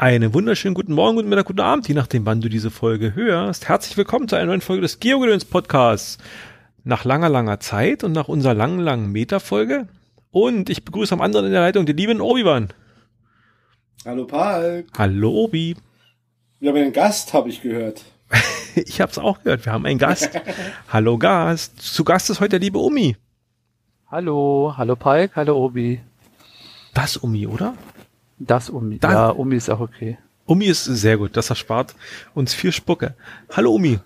Einen wunderschönen guten Morgen, guten Mittag, guten Abend, je nachdem, wann du diese Folge hörst. Herzlich willkommen zu einer neuen Folge des Geogedöns Podcasts. Nach langer, langer Zeit und nach unserer langen, langen Meta-Folge. Und ich begrüße am anderen in der Leitung den lieben Obi-Wan. Hallo Paul. Hallo Obi. Wir haben einen Gast, habe ich gehört. ich habe es auch gehört. Wir haben einen Gast. hallo Gast. Zu Gast ist heute der liebe Umi. Hallo, hallo Palk, hallo Obi. Das Umi, oder? Das Umi. Das, ja, Umi ist auch okay. Umi ist sehr gut. Das erspart uns viel Spucke. Hallo Umi.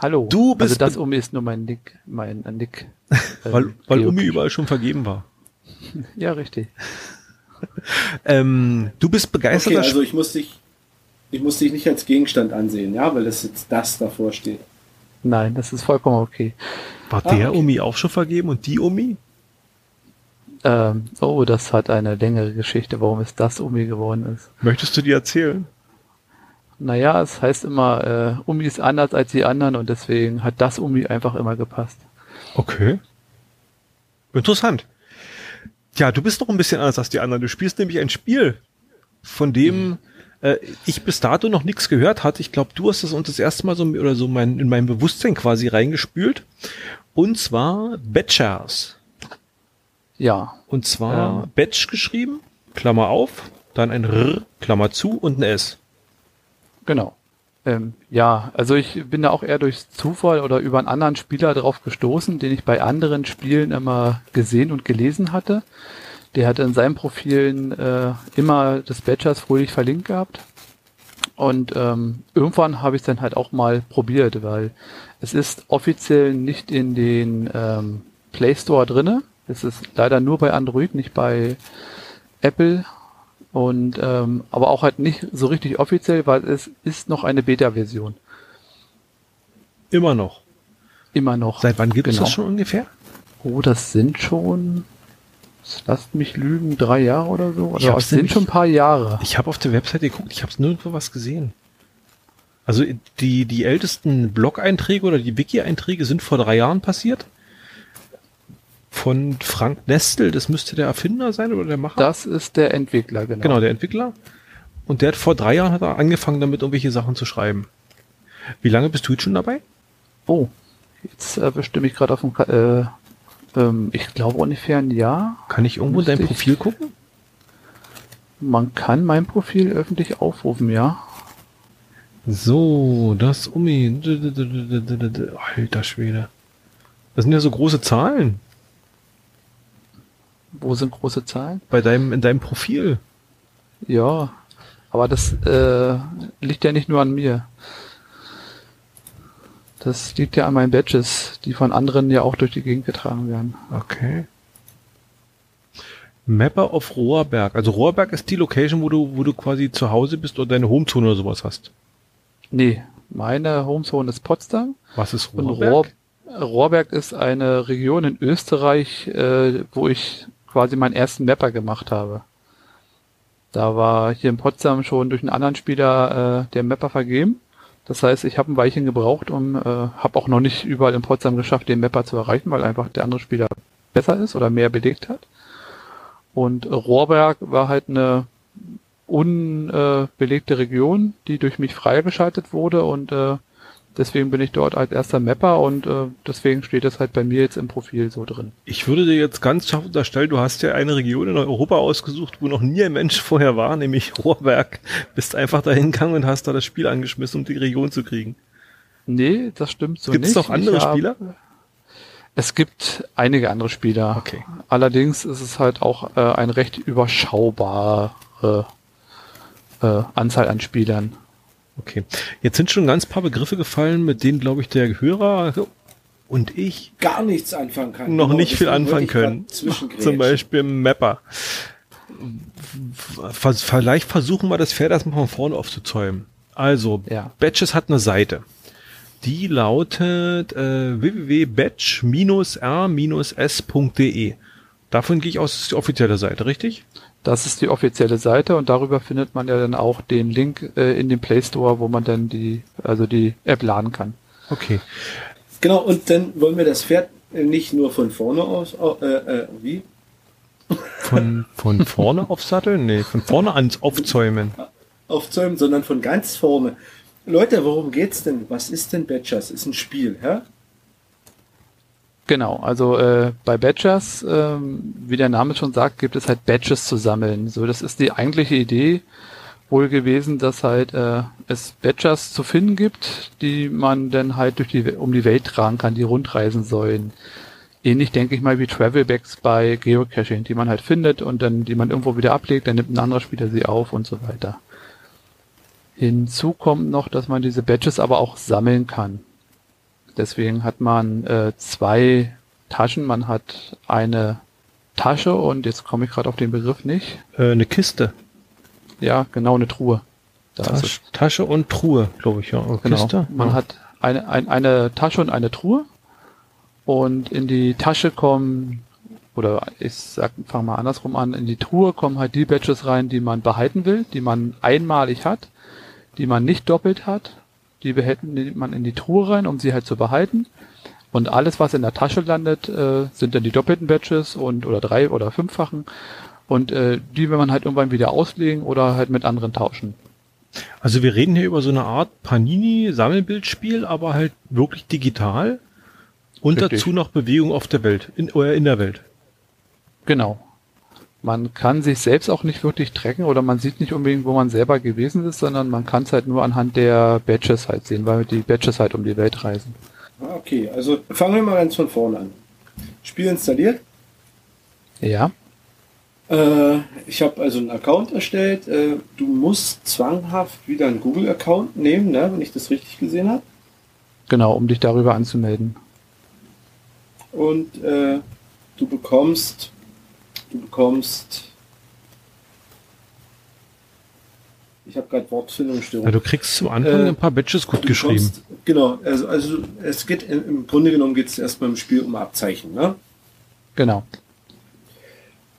Hallo. Du bist also das Umi ist nur mein Nick, mein äh, Nick. Äh, weil weil Umi überall schon vergeben war. ja, richtig. ähm, du bist begeistert. Okay, also ich muss dich, ich muss dich nicht als Gegenstand ansehen, ja, weil das jetzt das davor steht. Nein, das ist vollkommen okay. War ah, der okay. Umi auch schon vergeben und die Umi? Ähm, oh, das hat eine längere Geschichte, warum es das Umi geworden ist. Möchtest du die erzählen? Naja, es heißt immer, äh, Umi ist anders als die anderen und deswegen hat das Umi einfach immer gepasst. Okay. Interessant. Ja, du bist doch ein bisschen anders als die anderen. Du spielst nämlich ein Spiel, von dem mhm. äh, ich bis dato noch nichts gehört hatte. Ich glaube, du hast es uns das erste Mal so oder so mein, in mein Bewusstsein quasi reingespült. Und zwar Batchers. Ja. Und zwar ähm, Batch geschrieben, Klammer auf, dann ein R, Klammer zu und ein S. Genau. Ähm, ja, also ich bin da auch eher durch Zufall oder über einen anderen Spieler drauf gestoßen, den ich bei anderen Spielen immer gesehen und gelesen hatte. Der hatte in seinen Profilen äh, immer des Badgers fröhlich verlinkt gehabt. Und ähm, irgendwann habe ich es dann halt auch mal probiert, weil es ist offiziell nicht in den ähm, Play Store drinne. Es ist leider nur bei Android, nicht bei Apple. Und ähm, aber auch halt nicht so richtig offiziell, weil es ist noch eine Beta-Version. Immer noch. Immer noch. Seit wann gibt genau. es das schon ungefähr? Oh, das sind schon, lasst mich lügen, drei Jahre oder so. Also das sind schon ein paar Jahre. Ich habe auf der Website geguckt, ich habe nirgendwo was gesehen. Also die, die ältesten Blog-Einträge oder die Wiki-Einträge sind vor drei Jahren passiert von Frank Nestel, das müsste der Erfinder sein oder der Macher? Das ist der Entwickler, genau. Genau, der Entwickler. Und der hat vor drei Jahren hat er angefangen, damit irgendwelche Sachen zu schreiben. Wie lange bist du jetzt schon dabei? Oh, jetzt äh, bestimme ich gerade auf dem, äh, ähm, ich glaube ungefähr ein Jahr. Kann ich irgendwo dein Profil gucken? Man kann mein Profil öffentlich aufrufen, ja. So, das Umi. Alter Schwede. Das sind ja so große Zahlen. Wo sind große Zahlen? Bei deinem, in deinem Profil. Ja, aber das äh, liegt ja nicht nur an mir. Das liegt ja an meinen Badges, die von anderen ja auch durch die Gegend getragen werden. Okay. Mapper of Rohrberg. Also Rohrberg ist die Location, wo du, wo du quasi zu Hause bist oder deine Homezone oder sowas hast. Nee, meine Homezone ist Potsdam. Was ist Rohrberg? Und Rohr, Rohrberg ist eine Region in Österreich, äh, wo ich quasi meinen ersten Mapper gemacht habe. Da war hier in Potsdam schon durch einen anderen Spieler äh, der Mapper vergeben. Das heißt, ich habe ein Weilchen gebraucht und äh, habe auch noch nicht überall in Potsdam geschafft, den Mapper zu erreichen, weil einfach der andere Spieler besser ist oder mehr belegt hat. Und Rohrberg war halt eine unbelegte Region, die durch mich freigeschaltet wurde und äh, Deswegen bin ich dort als erster Mapper und äh, deswegen steht das halt bei mir jetzt im Profil so drin. Ich würde dir jetzt ganz scharf unterstellen, du hast ja eine Region in Europa ausgesucht, wo noch nie ein Mensch vorher war, nämlich Rohrberg. Bist einfach dahin gegangen und hast da das Spiel angeschmissen, um die Region zu kriegen. Nee, das stimmt so Gibt's nicht. Gibt es noch andere hab, Spieler? Es gibt einige andere Spieler. Okay. Allerdings ist es halt auch äh, ein recht überschaubare äh, Anzahl an Spielern. Okay. Jetzt sind schon ganz paar Begriffe gefallen, mit denen, glaube ich, der Hörer und ich gar nichts anfangen kann. Noch genau, nicht viel anfangen können. Zum Beispiel Mapper. Vielleicht versuchen wir das Pferd erstmal von vorne aufzuzäumen. Also, ja. Batches hat eine Seite. Die lautet äh, www.batch-r-s.de. Davon gehe ich aus, das ist die offizielle Seite, richtig? Das ist die offizielle Seite und darüber findet man ja dann auch den Link äh, in dem Play Store, wo man dann die, also die App laden kann. Okay. Genau, und dann wollen wir das Pferd nicht nur von vorne aus, äh, äh, wie? Von, von vorne aufsatteln? Nee, von vorne ans Aufzäumen. aufzäumen, sondern von ganz vorne. Leute, worum geht's denn? Was ist denn Badgers? Ist ein Spiel, ja? Genau, also äh, bei Badgers, ähm, wie der Name schon sagt, gibt es halt Badges zu sammeln. So, das ist die eigentliche Idee wohl gewesen, dass halt äh, es Badgers zu finden gibt, die man dann halt durch die um die Welt tragen kann, die rundreisen sollen. Ähnlich denke ich mal wie Travelbacks bei Geocaching, die man halt findet und dann die man irgendwo wieder ablegt, dann nimmt ein anderer Spieler sie auf und so weiter. Hinzu kommt noch, dass man diese Badges aber auch sammeln kann. Deswegen hat man äh, zwei Taschen. Man hat eine Tasche und jetzt komme ich gerade auf den Begriff nicht. Äh, eine Kiste. Ja, genau, eine Truhe. Tasch, Tasche und Truhe, glaube ich, ja. Oder genau. Kiste? Man ja. hat eine, ein, eine Tasche und eine Truhe. Und in die Tasche kommen, oder ich sag, fang mal andersrum an, in die Truhe kommen halt die Badges rein, die man behalten will, die man einmalig hat, die man nicht doppelt hat. Die behält man in die Truhe rein, um sie halt zu behalten. Und alles, was in der Tasche landet, äh, sind dann die doppelten Badges und oder drei oder fünffachen. Und äh, die will man halt irgendwann wieder auslegen oder halt mit anderen tauschen. Also wir reden hier über so eine Art Panini-Sammelbildspiel, aber halt wirklich digital und Richtig. dazu noch Bewegung auf der Welt, in, oder in der Welt. Genau. Man kann sich selbst auch nicht wirklich tracken oder man sieht nicht unbedingt, wo man selber gewesen ist, sondern man kann es halt nur anhand der Badges halt sehen, weil die Badges halt um die Welt reisen. Ah, okay, also fangen wir mal ganz von vorne an. Spiel installiert? Ja. Äh, ich habe also einen Account erstellt. Äh, du musst zwanghaft wieder einen Google-Account nehmen, ne, wenn ich das richtig gesehen habe. Genau, um dich darüber anzumelden. Und äh, du bekommst, du bekommst. Ich habe gerade Wortfindungsstörung. Ja, du kriegst zum Anfang äh, ein paar Badges gut geschrieben. Bekommst, genau, also, also es geht im Grunde genommen geht es erstmal im Spiel um Abzeichen, ne? Genau.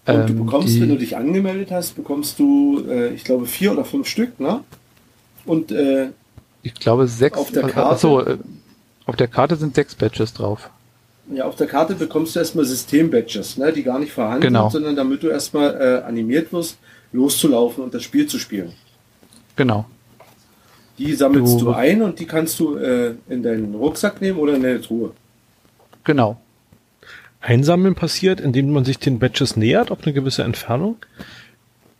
Und du ähm, bekommst, die, wenn du dich angemeldet hast, bekommst du, äh, ich glaube, vier oder fünf Stück, ne? Und äh, ich glaube sechs. Auf der Karte. Achso, äh, auf der Karte sind sechs Badges drauf. Ja, auf der Karte bekommst du erstmal System-Badges, ne, die gar nicht vorhanden genau. sind, sondern damit du erstmal äh, animiert wirst, loszulaufen und das Spiel zu spielen. Genau. Die sammelst du, du ein und die kannst du äh, in deinen Rucksack nehmen oder in deine Truhe. Genau. Einsammeln passiert, indem man sich den Badges nähert auf eine gewisse Entfernung.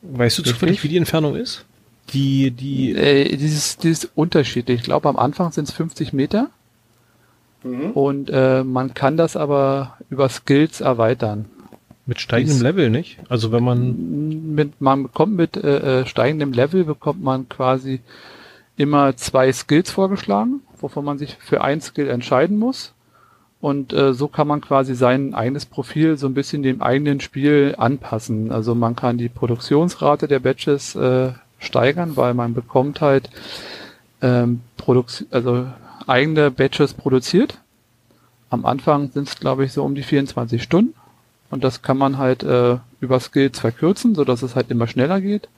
Weißt du zufällig, wie die Entfernung ist? Die, die. Äh, dieses, dieses unterschiedlich. Ich glaube, am Anfang sind es 50 Meter. Mhm. Und äh, man kann das aber über Skills erweitern. Mit steigendem Level, nicht? Also wenn man. Mit, man bekommt mit äh, äh, steigendem Level bekommt man quasi immer zwei Skills vorgeschlagen, wovon man sich für ein Skill entscheiden muss. Und äh, so kann man quasi sein eigenes Profil so ein bisschen dem eigenen Spiel anpassen. Also man kann die Produktionsrate der Batches äh, steigern, weil man bekommt halt ähm, Produk also eigene Batches produziert. Am Anfang sind es, glaube ich, so um die 24 Stunden. Und das kann man halt äh, über Skills verkürzen, so dass es halt immer schneller geht.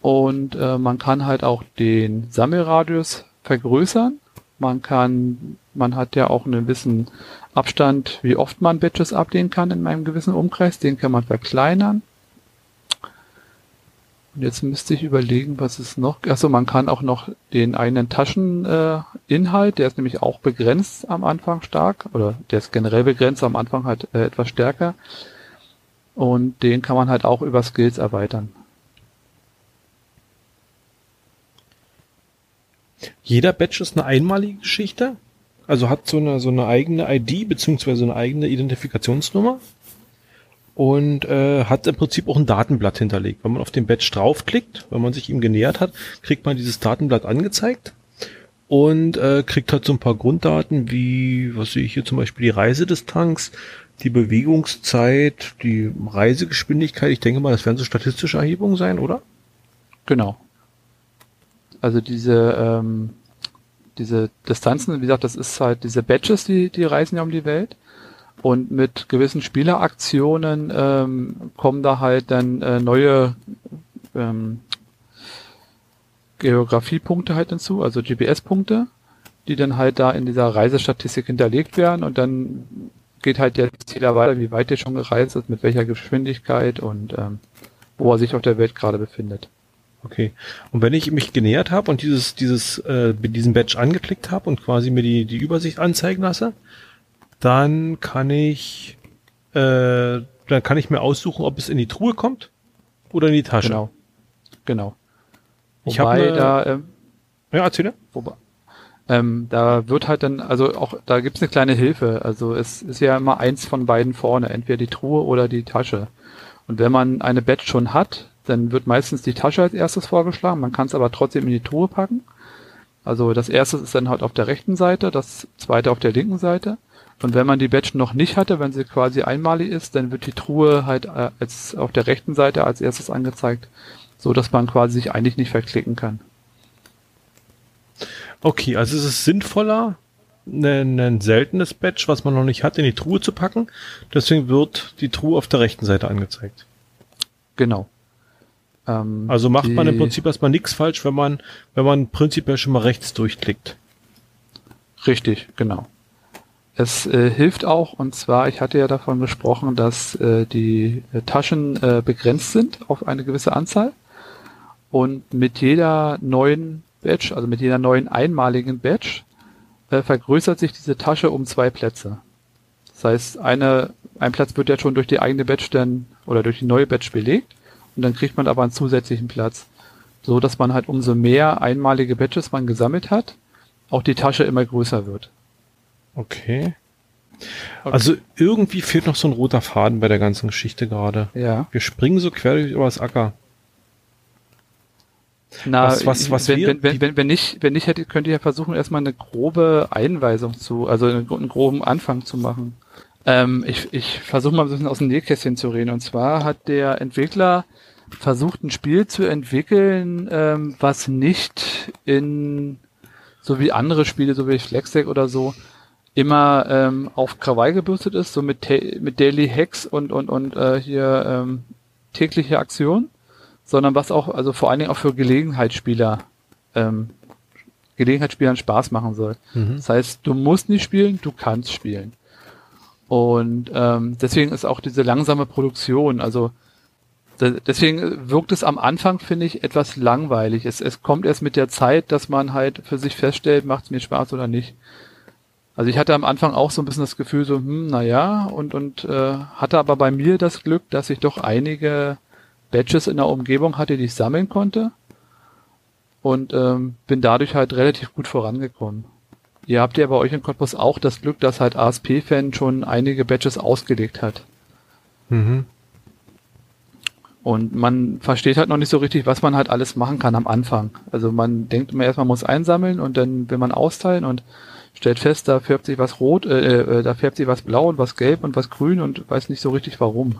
Und äh, man kann halt auch den Sammelradius vergrößern. Man kann man hat ja auch einen gewissen Abstand, wie oft man Badges ablehnen kann in einem gewissen Umkreis. Den kann man verkleinern. Jetzt müsste ich überlegen, was es noch. Also man kann auch noch den einen Tascheninhalt, äh, der ist nämlich auch begrenzt am Anfang stark, oder der ist generell begrenzt, am Anfang halt äh, etwas stärker. Und den kann man halt auch über Skills erweitern. Jeder Badge ist eine einmalige Geschichte? Also hat so eine, so eine eigene ID beziehungsweise eine eigene Identifikationsnummer und äh, hat im Prinzip auch ein Datenblatt hinterlegt. Wenn man auf den Badge draufklickt, wenn man sich ihm genähert hat, kriegt man dieses Datenblatt angezeigt und äh, kriegt halt so ein paar Grunddaten wie, was sehe ich hier zum Beispiel, die Reisedistanz, die Bewegungszeit, die Reisegeschwindigkeit. Ich denke mal, das werden so statistische Erhebungen sein, oder? Genau. Also diese ähm, diese Distanzen, wie gesagt, das ist halt diese Badges, die, die reisen ja um die Welt. Und mit gewissen Spieleraktionen ähm, kommen da halt dann äh, neue ähm, Geografiepunkte halt hinzu, also GPS-Punkte, die dann halt da in dieser Reisestatistik hinterlegt werden und dann geht halt der Zähler weiter, wie weit er schon gereist ist, mit welcher Geschwindigkeit und ähm, wo er sich auf der Welt gerade befindet. Okay. Und wenn ich mich genähert habe und dieses, dieses, äh, diesen Badge angeklickt habe und quasi mir die, die Übersicht anzeigen lasse, dann kann ich, äh, dann kann ich mir aussuchen, ob es in die Truhe kommt oder in die Tasche. Genau. Genau. Ich Wobei da, ähm, ja, erzähle. wobei, ähm, da wird halt dann, also auch, da gibt's eine kleine Hilfe. Also es ist ja immer eins von beiden vorne, entweder die Truhe oder die Tasche. Und wenn man eine Badge schon hat, dann wird meistens die Tasche als erstes vorgeschlagen. Man kann es aber trotzdem in die Truhe packen. Also das erste ist dann halt auf der rechten Seite, das zweite auf der linken Seite. Und wenn man die Badge noch nicht hatte, wenn sie quasi einmalig ist, dann wird die Truhe halt äh, als auf der rechten Seite als erstes angezeigt, so dass man quasi sich eigentlich nicht verklicken kann. Okay, also es ist sinnvoller, ein, ein seltenes Badge, was man noch nicht hat, in die Truhe zu packen. Deswegen wird die Truhe auf der rechten Seite angezeigt. Genau. Ähm, Also macht man im Prinzip erstmal nichts falsch, wenn man, wenn man prinzipiell schon mal rechts durchklickt. Richtig, genau. Es äh, hilft auch, und zwar, ich hatte ja davon gesprochen, dass äh, die Taschen äh, begrenzt sind auf eine gewisse Anzahl. Und mit jeder neuen Badge, also mit jeder neuen einmaligen Badge, äh, vergrößert sich diese Tasche um zwei Plätze. Das heißt, eine, ein Platz wird ja schon durch die eigene Badge dann oder durch die neue Badge belegt und dann kriegt man aber einen zusätzlichen Platz. So dass man halt umso mehr einmalige Badges man gesammelt hat, auch die Tasche immer größer wird. Okay. Also irgendwie fehlt noch so ein roter Faden bei der ganzen Geschichte gerade. Ja. Wir springen so quer durch übers Acker. Na, Was- was- was wenn, wir- wenn, wenn, wenn, wenn nicht, wenn nicht hätte, könnt ihr ja versuchen, erstmal eine grobe Einweisung zu, also einen, einen groben Anfang zu machen. Ähm, ich ich versuche mal ein bisschen aus dem Nähkästchen zu reden. Und zwar hat der Entwickler versucht, ein Spiel zu entwickeln, ähm, was nicht in, so wie andere Spiele, so wie Flexdeck oder so, immer ähm, auf Krawall gebürstet ist, so mit, mit Daily Hacks und, und, und äh, hier ähm, tägliche Aktion sondern was auch, also vor allen Dingen auch für Gelegenheitsspieler, ähm, Gelegenheitsspielern Spaß machen soll. Mhm. Das heißt, du musst nicht spielen, du kannst spielen. Und ähm, deswegen ist auch diese langsame Produktion, also de- deswegen wirkt es am Anfang, finde ich, etwas langweilig. Es, es kommt erst mit der Zeit, dass man halt für sich feststellt, macht es mir Spaß oder nicht. Also ich hatte am Anfang auch so ein bisschen das Gefühl, so, hm, naja, und, und äh, hatte aber bei mir das Glück, dass ich doch einige Badges in der Umgebung hatte, die ich sammeln konnte. Und ähm, bin dadurch halt relativ gut vorangekommen. Ihr habt ja bei euch in Cottbus auch das Glück, dass halt ASP-Fan schon einige Badges ausgelegt hat. Mhm. Und man versteht halt noch nicht so richtig, was man halt alles machen kann am Anfang. Also man denkt immer erst, man muss einsammeln und dann will man austeilen und stellt fest, da färbt sich was rot, äh, äh, da färbt sich was blau und was gelb und was grün und weiß nicht so richtig warum.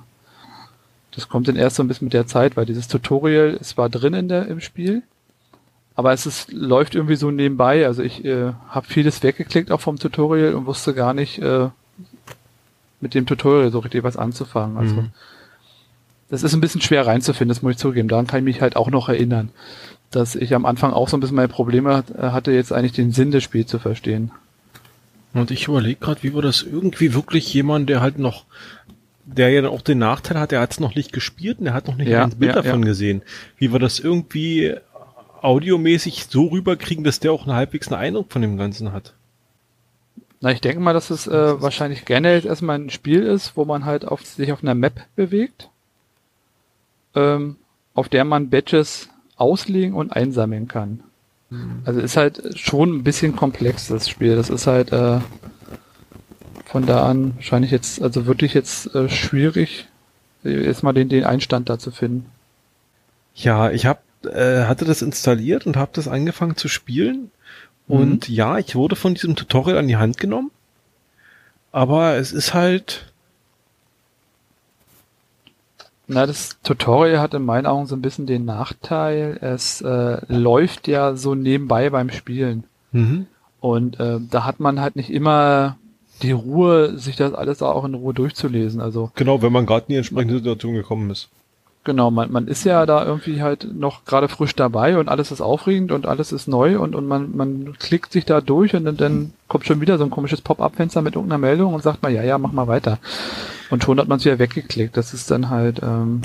Das kommt dann erst so ein bisschen mit der Zeit, weil dieses Tutorial ist zwar drin in der, im Spiel, aber es ist, läuft irgendwie so nebenbei. Also ich äh, habe vieles weggeklickt auch vom Tutorial und wusste gar nicht äh, mit dem Tutorial so richtig was anzufangen. Also Mhm. das ist ein bisschen schwer reinzufinden, das muss ich zugeben. Daran kann ich mich halt auch noch erinnern, dass ich am Anfang auch so ein bisschen meine Probleme hat- hatte, jetzt eigentlich den Sinn des Spiels zu verstehen. Und ich überlege gerade, wie wir das irgendwie wirklich jemand, der halt noch, der ja auch den Nachteil hat, der hat es noch nicht gespielt und der hat noch nicht Ja, ein Bild ja, davon ja. gesehen, wie wir das irgendwie audiomäßig so rüberkriegen, dass der auch einen halbwegs einen Eindruck von dem Ganzen hat. Na, ich denke mal, dass es äh, wahrscheinlich gerne jetzt erstmal ein Spiel ist, wo man halt auf, sich auf einer Map bewegt, ähm, auf der man Badges auslegen und einsammeln kann. Also ist halt schon ein bisschen komplex, das Spiel. Das ist halt äh, von da an wahrscheinlich jetzt, also wirklich jetzt äh, schwierig, äh, jetzt mal den, den Einstand da zu finden. Ja, ich hab, äh, hatte das installiert und habe das angefangen zu spielen. Und ja, ich wurde von diesem Tutorial an die Hand genommen. Aber es ist halt, Na, das Tutorial hat in meinen Augen so ein bisschen den Nachteil, es äh, läuft ja so nebenbei beim Spielen. mhm. Und äh, da hat man halt nicht immer die Ruhe, sich das alles auch in Ruhe durchzulesen. Also genau, wenn man gerade in die entsprechende Situation gekommen ist. Genau, man, man ist ja da irgendwie halt noch gerade frisch dabei und alles ist aufregend und alles ist neu und, und man, man klickt sich da durch und dann, dann kommt schon wieder so ein komisches Pop-up-Fenster mit irgendeiner Meldung und sagt mal, ja, ja, mach mal weiter. Und schon hat man es wieder weggeklickt. Das ist dann halt, ähm,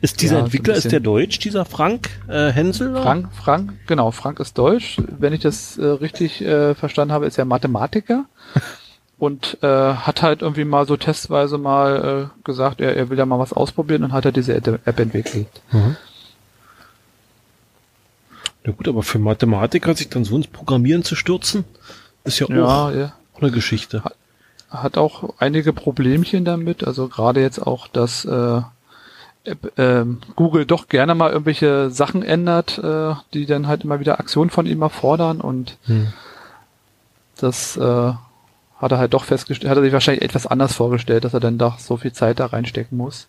Ist dieser Ja, so Entwickler, ist bisschen- der Deutsch, dieser Frank äh, Hensel? Frank, Frank, genau, Frank ist Deutsch. Wenn ich das äh, richtig äh, verstanden habe, ist er Mathematiker und äh, hat halt irgendwie mal so testweise mal äh, gesagt, er, er will da mal was ausprobieren und hat er diese App entwickelt. Mhm. Na gut, aber für Mathematiker sich dann so ins Programmieren zu stürzen, ist ja auch Ja, er eine Geschichte. hat auch einige Problemchen damit. Also gerade jetzt auch, dass äh, ähm, Google doch gerne mal irgendwelche Sachen ändert, äh, die dann halt immer wieder Aktionen von ihm erfordern und Hm. das äh, hat er halt doch festgestellt, hat er sich wahrscheinlich etwas anders vorgestellt, dass er dann doch so viel Zeit da reinstecken muss.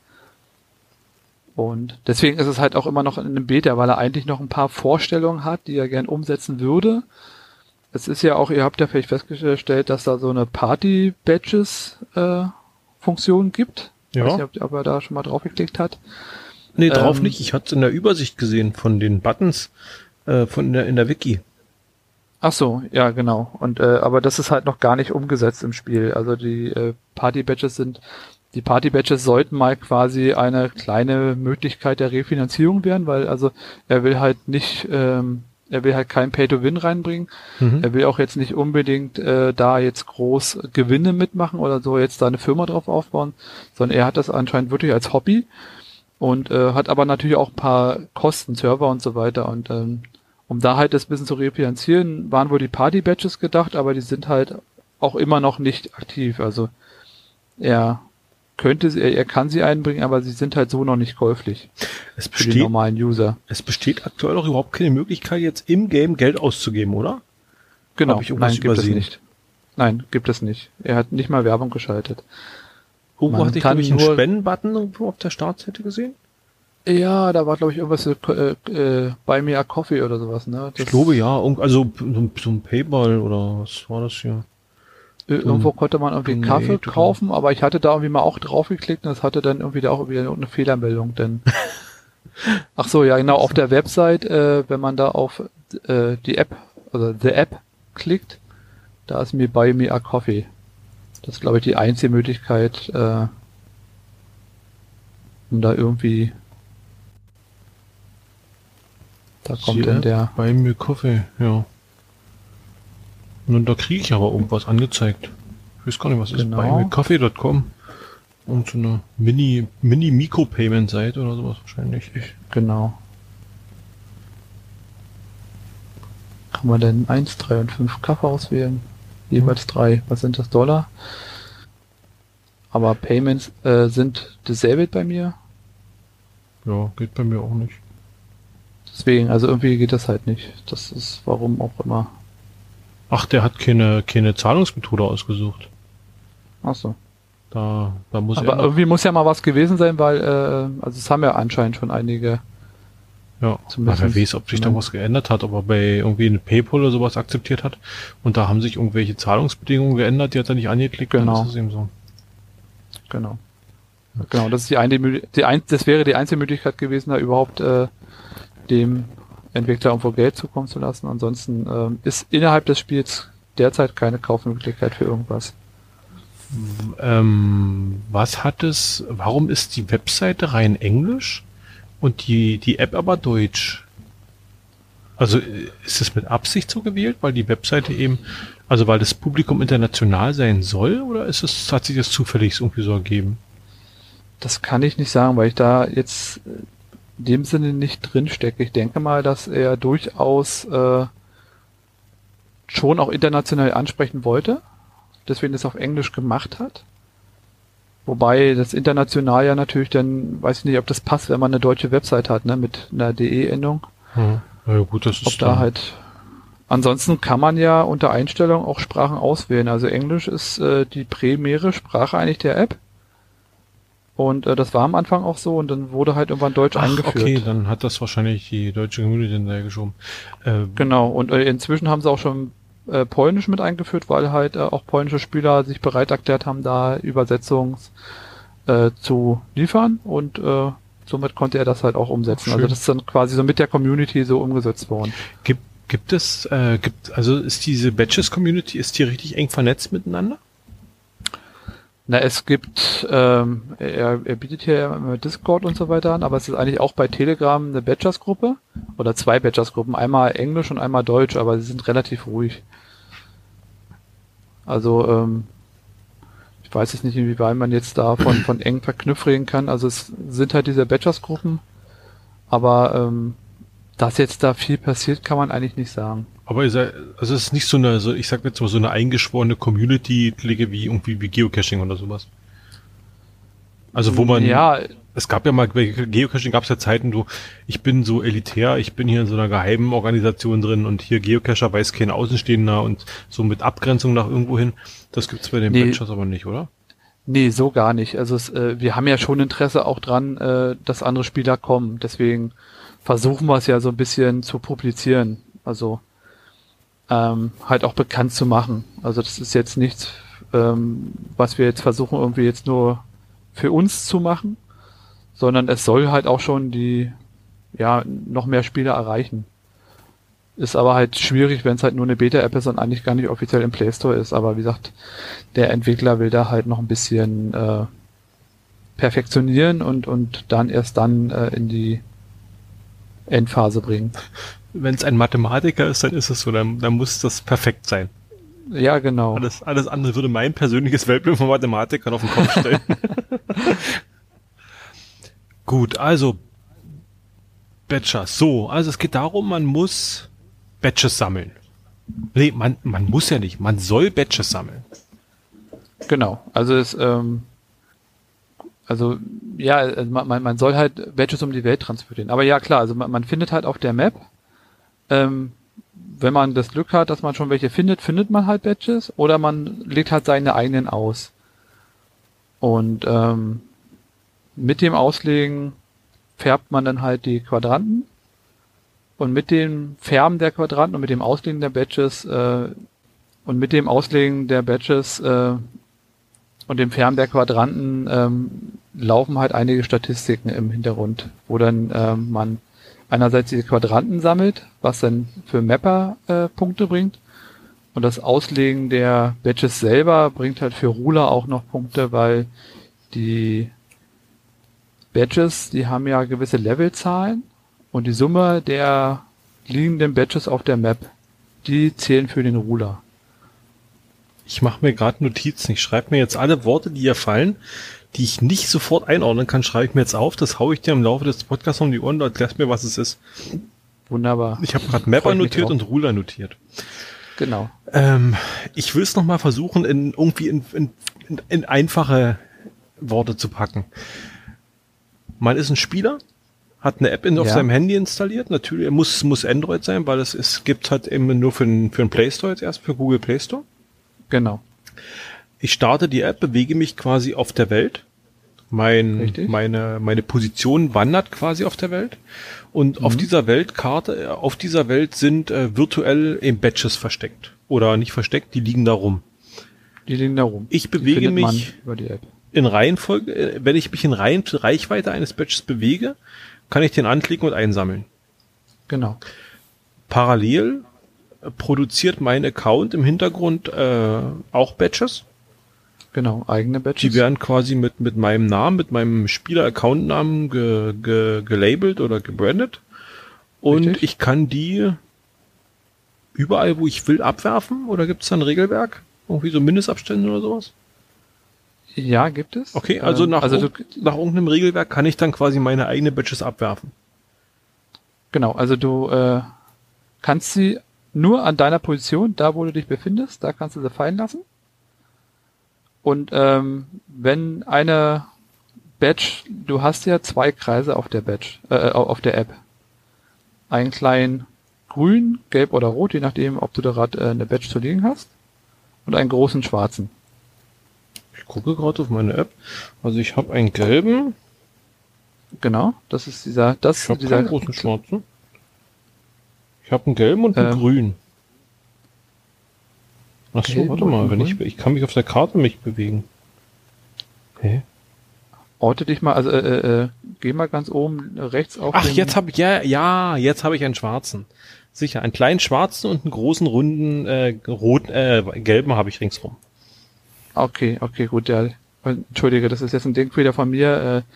Und deswegen ist es halt auch immer noch in einem Beta, weil er eigentlich noch ein paar Vorstellungen hat, die er gern umsetzen würde. Es ist ja auch, ihr habt ja vielleicht festgestellt, dass da so eine Party-Badges-Funktion gibt. Ja. Weiß nicht, ob, ob er da schon mal drauf geklickt hat. Nee, drauf Ähm, nicht. Ich hatte es in der Übersicht gesehen von den Buttons äh, von der, in der Wiki. Ach so, ja genau. Und äh, aber das ist halt noch gar nicht umgesetzt im Spiel. Also die äh, Party Badges sind die Party Badges sollten mal quasi eine kleine Möglichkeit der Refinanzierung werden, weil also er will halt nicht ähm, er will halt kein Pay to Win reinbringen. Mhm. Er will auch jetzt nicht unbedingt äh, da jetzt groß Gewinne mitmachen oder so jetzt da eine Firma drauf aufbauen, sondern er hat das anscheinend wirklich als Hobby und äh, hat aber natürlich auch ein paar Kosten, Server und so weiter und ähm, um da halt das bisschen zu refinanzieren, waren wohl die Party Badges gedacht, aber die sind halt auch immer noch nicht aktiv. Also er könnte sie, er, er kann sie einbringen, aber sie sind halt so noch nicht käuflich Es, für die besteht, normalen User. es besteht aktuell auch überhaupt keine Möglichkeit, jetzt im Game Geld auszugeben, oder? Genau, Hab ich nein, gibt es übersehen? nicht. Nein, gibt es nicht. Er hat nicht mal Werbung geschaltet. Man hatte ich, glaube ich, einen nur- Spendenbutton irgendwo auf der Startseite gesehen. Ja, da war glaube ich irgendwas äh, äh, bei mir a Coffee oder sowas, ne? Ich glaube ja, also so, ein- Payball oder was war das hier? Irgendwo konnte man irgendwie Donate Kaffee kaufen, aber ich hatte da irgendwie mal auch drauf geklickt und das hatte dann irgendwie da auch wieder eine Fehlermeldung, denn Ach so, ja genau, auf der Website, äh, wenn man da auf äh, die App, also the App klickt, da ist mir bei mir a Coffee. Das ist glaube ich die einzige Möglichkeit, äh, um da irgendwie da kommt dann der Bei mir Kaffee, ja. Und da kriege ich aber irgendwas angezeigt. Ich weiß gar nicht, was ist Genau. bei mir Kaffee.com. Und so eine Mini, Mini Micro-Payment Seite oder sowas wahrscheinlich. Genau. Kann man denn 1, 3 und 5 Kaffee auswählen? Jeweils drei. Was sind das Dollar? Aber Payments äh, sind dasselbe bei mir. Ja, geht bei mir auch nicht. Deswegen, also irgendwie geht das halt nicht. Das ist warum auch immer. Ach, der hat keine, keine Zahlungsmethode ausgesucht. Ach so. Da, da muss Aber er irgendwie muss ja mal was gewesen sein, weil, äh, also es haben ja anscheinend schon einige. ja, zumindest- wer weiß, ob sich da was geändert hat, ob er bei irgendwie eine Paypal oder sowas akzeptiert hat. Und da haben sich irgendwelche Zahlungsbedingungen geändert, die hat er nicht angeklickt. Genau. So. Genau. Genau, das ist die eine, die ein, das wäre die einzige Möglichkeit gewesen, da überhaupt äh, dem Entwickler irgendwo Geld zukommen zu lassen. Ansonsten ähm, ist innerhalb des Spiels derzeit keine Kaufmöglichkeit für irgendwas. Ähm, was hat es, warum ist die Webseite rein Englisch und die, die App aber Deutsch? Also ist es mit Absicht so gewählt, weil die Webseite eben, also weil das Publikum international sein soll, oder ist es, hat sich das zufällig irgendwie so ergeben? Das kann ich nicht sagen, weil ich da jetzt in dem Sinne nicht drin stecke. Ich denke mal, dass er durchaus äh, schon auch international ansprechen wollte, deswegen das auf Englisch gemacht hat. Wobei das international ja natürlich dann, weiß ich nicht, ob das passt, wenn man eine deutsche Website hat, ne, mit einer DE-Endung. Hm. Ja, gut, das Ob ist da dann- halt. Ansonsten kann man ja unter Einstellung auch Sprachen auswählen. Also Englisch ist äh, die primäre Sprache eigentlich der App. Und äh, das war am Anfang auch so und dann wurde halt irgendwann Deutsch Ach, eingeführt. okay, dann hat das wahrscheinlich die deutsche Community hinterher geschoben. Äh, Genau, und äh, inzwischen haben sie auch schon äh, Polnisch mit eingeführt, weil halt äh, auch polnische Spieler sich bereit erklärt haben, da Übersetzungs äh, zu liefern und äh, somit konnte er das halt auch umsetzen. Also schön. das ist dann quasi so mit der Community so umgesetzt worden. Gibt, gibt es, äh, gibt, also ist diese Batches Community, ist die richtig eng vernetzt miteinander? Na, es gibt, ähm, er, er bietet hier Discord und so weiter an, aber es ist eigentlich auch bei Telegram eine Badgers-Gruppe oder zwei Badgers-Gruppen, einmal Englisch und einmal Deutsch, aber sie sind relativ ruhig. Also, ähm, ich weiß jetzt nicht, inwieweit man jetzt da von, von eng verknüpft reden kann. Also es sind halt diese Badgers-Gruppen, aber ähm, dass jetzt da viel passiert, kann man eigentlich nicht sagen. Aber ist also es ist nicht so eine, so, ich sag jetzt mal so eine eingeschworene Community-Klicke wie irgendwie wie Geocaching oder sowas. Also wo man, Ja, es gab ja mal, bei Geocaching gab es ja Zeiten, wo ich bin so elitär, ich bin hier in so einer geheimen Organisation drin und hier Geocacher weiß kein Außenstehender und so mit Abgrenzung nach irgendwo hin. Das gibt's bei den Nee. Aber nicht, oder? Nee, so gar nicht. Also es, äh, wir haben ja schon Interesse auch dran, äh, dass andere Spieler kommen. Deswegen versuchen wir es ja so ein bisschen zu publizieren. Also ähm, halt auch bekannt zu machen. Also das ist jetzt nichts, ähm, was wir jetzt versuchen irgendwie jetzt nur für uns zu machen, sondern es soll halt auch schon die ja noch mehr Spieler erreichen. Ist aber halt schwierig, wenn es halt nur eine Beta-App ist und eigentlich gar nicht offiziell im Play Store ist. Aber wie gesagt, der Entwickler will da halt noch ein bisschen äh, perfektionieren und, und dann erst dann äh, in die Endphase bringen. Wenn es ein Mathematiker ist, dann ist es so, dann, dann muss das perfekt sein. Ja, genau. Alles, alles andere würde mein persönliches Weltbild von Mathematikern auf den Kopf stellen. Gut, also Badges. So, also es geht darum, man muss Badges sammeln. Nee, man, man muss ja nicht, man soll Badges sammeln. Genau. Also es, ähm, also ja, man, man- soll halt Badges um die Welt transportieren. Aber ja, klar, also man, man findet halt auf der Map, ähm, wenn man das Glück hat, dass man schon welche findet, findet man halt Badges oder man legt halt seine eigenen aus. Und ähm, mit dem Auslegen färbt man dann halt die Quadranten und mit dem Färben der Quadranten und mit dem Auslegen der Badges äh, und mit dem Auslegen der Badges äh, und dem Färben der Quadranten ähm, laufen halt einige Statistiken im Hintergrund, wo dann ähm, man einerseits diese Quadranten sammelt, was dann für Mapper äh, Punkte bringt und das Auslegen der Badges selber bringt halt für Ruler auch noch Punkte, weil die Badges, die haben ja gewisse Levelzahlen und die Summe der liegenden Badges auf der Map, die zählen für den Ruler. Ich mache mir gerade Notizen. Ich schreibe mir jetzt alle Worte, die hier fallen, die ich nicht sofort einordnen kann, schreibe ich mir jetzt auf. Das haue ich dir im Laufe des Podcasts um die Ohren und erklärst mir, was es ist. Wunderbar. Ich habe gerade Mapper notiert und Ruler notiert. Genau. Ähm, ich will es noch mal versuchen, in irgendwie in, in, in, in einfache Worte zu packen. Man ist ein Spieler, hat eine App in, auf Ja. seinem Handy installiert. Natürlich muss muss Android sein, weil es es gibt halt eben nur für den für den Play Store jetzt erst für Google Play Store. Genau. Ich starte die App, bewege mich quasi auf der Welt. Mein, Richtig. meine, meine Position wandert quasi auf der Welt. Und Mhm. auf dieser Weltkarte, äh, auf dieser Welt sind äh, virtuell eben Badges versteckt. Oder nicht versteckt, die liegen da rum. Die liegen da rum. Ich bewege mich über die App. in Reihenfolge, äh, wenn ich mich in Reihen, Reichweite eines Badges bewege, kann ich den anklicken und einsammeln. Genau. Parallel äh, produziert mein Account im Hintergrund äh, auch Badges. Genau. Eigene Badges. Die werden quasi mit, mit meinem Namen, mit meinem Spieler-Account-Namen ge, ge, gelabelt oder gebrandet. Und Richtig. ich kann die überall, wo ich will, abwerfen? Oder gibt es da ein Regelwerk? Irgendwie so Mindestabstände oder sowas? ja, gibt es. Okay, also Ähm, nach, also du, nach irgendeinem Regelwerk kann ich dann quasi meine eigenen Badges abwerfen. genau. Also du äh, kannst sie nur an deiner Position, da wo du dich befindest, da kannst du sie fallen lassen. Und ähm, wenn eine Badge, du hast ja zwei Kreise auf der Badge, äh, auf der App. Einen kleinen grün, gelb oder rot, je nachdem, ob du da gerade äh, eine Badge zu liegen hast. Und einen großen schwarzen. Ich gucke gerade auf meine App. Also ich habe einen gelben, Genau, das ist dieser, das ich habe dieser keinen großen schwarzen. Ich habe einen gelben und einen Ähm. grün. Ach so, warte mal, wenn ich, ich kann mich auf der Karte mich bewegen. Hä? Orte dich mal, also äh, äh, geh mal ganz oben rechts auf Ach, jetzt habe ich, ja, ja, jetzt habe ich einen schwarzen. Sicher, einen kleinen schwarzen und einen großen runden äh, roten, äh, gelben habe ich ringsrum. Okay, okay, gut, ja. Entschuldige, das ist jetzt ein Denkfehler von mir. Äh,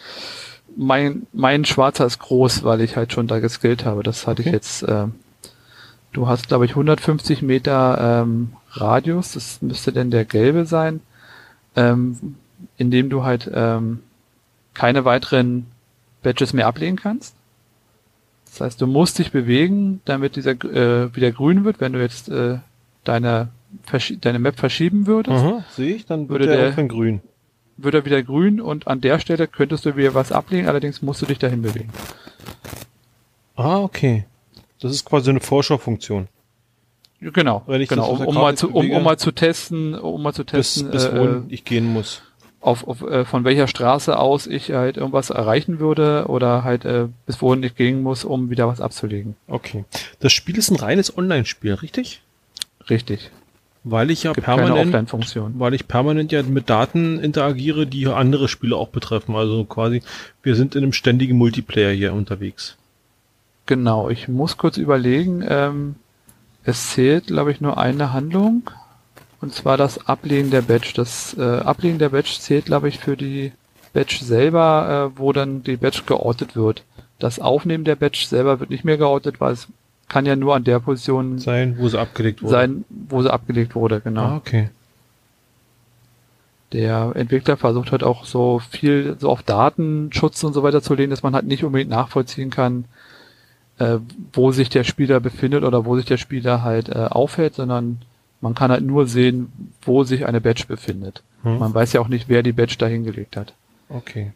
mein, mein Schwarzer ist groß, weil ich halt schon da geskillt habe. Das hatte okay. ich jetzt. Äh, du hast, glaube ich, 150 Meter ähm, Radius. Das müsste denn der gelbe sein, ähm, indem du halt ähm, keine weiteren Badges mehr ablegen kannst. Das heißt, du musst dich bewegen, damit dieser äh, wieder grün wird. Wenn du jetzt äh, deine, deine Map verschieben würdest, sehe ich, dann würde der, der grün. Würde er wieder grün und an der Stelle könntest du wieder was ablegen, allerdings musst du dich dahin bewegen. Ah, okay. Das ist quasi eine Vorschaufunktion. Genau, genau um, um, mal zu, um, um, mal zu testen, um mal zu testen, bis, bis äh, wohin ich gehen muss auf, auf äh, von welcher Straße aus ich halt irgendwas erreichen würde oder halt äh, bis wohin ich gehen muss, um wieder was abzulegen. Okay. Das Spiel ist ein reines Online-Spiel, richtig? Richtig. Weil ich ja Gibt permanent, weil ich permanent ja mit Daten interagiere, die andere Spiele auch betreffen. Also quasi, wir sind in einem ständigen Multiplayer hier unterwegs. Genau. Ich muss kurz überlegen. Ähm, es zählt, glaube ich, nur eine Handlung. Und zwar das Ablegen der Badge. Das äh, Ablegen der Badge zählt, glaube ich, für die Badge selber, äh, wo dann die Badge geortet wird. Das Aufnehmen der Badge selber wird nicht mehr geortet, weil es kann ja nur an der Position sein, wo sie abgelegt wurde. Sein, wo sie abgelegt wurde, genau. Ah, okay. Der Entwickler versucht halt auch so viel so auf Datenschutz und so weiter zu legen, dass man halt nicht unbedingt nachvollziehen kann, äh, wo sich der Spieler befindet oder wo sich der Spieler halt äh, aufhält, sondern man kann halt nur sehen, wo sich eine Badge befindet. Hm. Man weiß ja auch nicht, wer die Badge da hingelegt hat. Okay.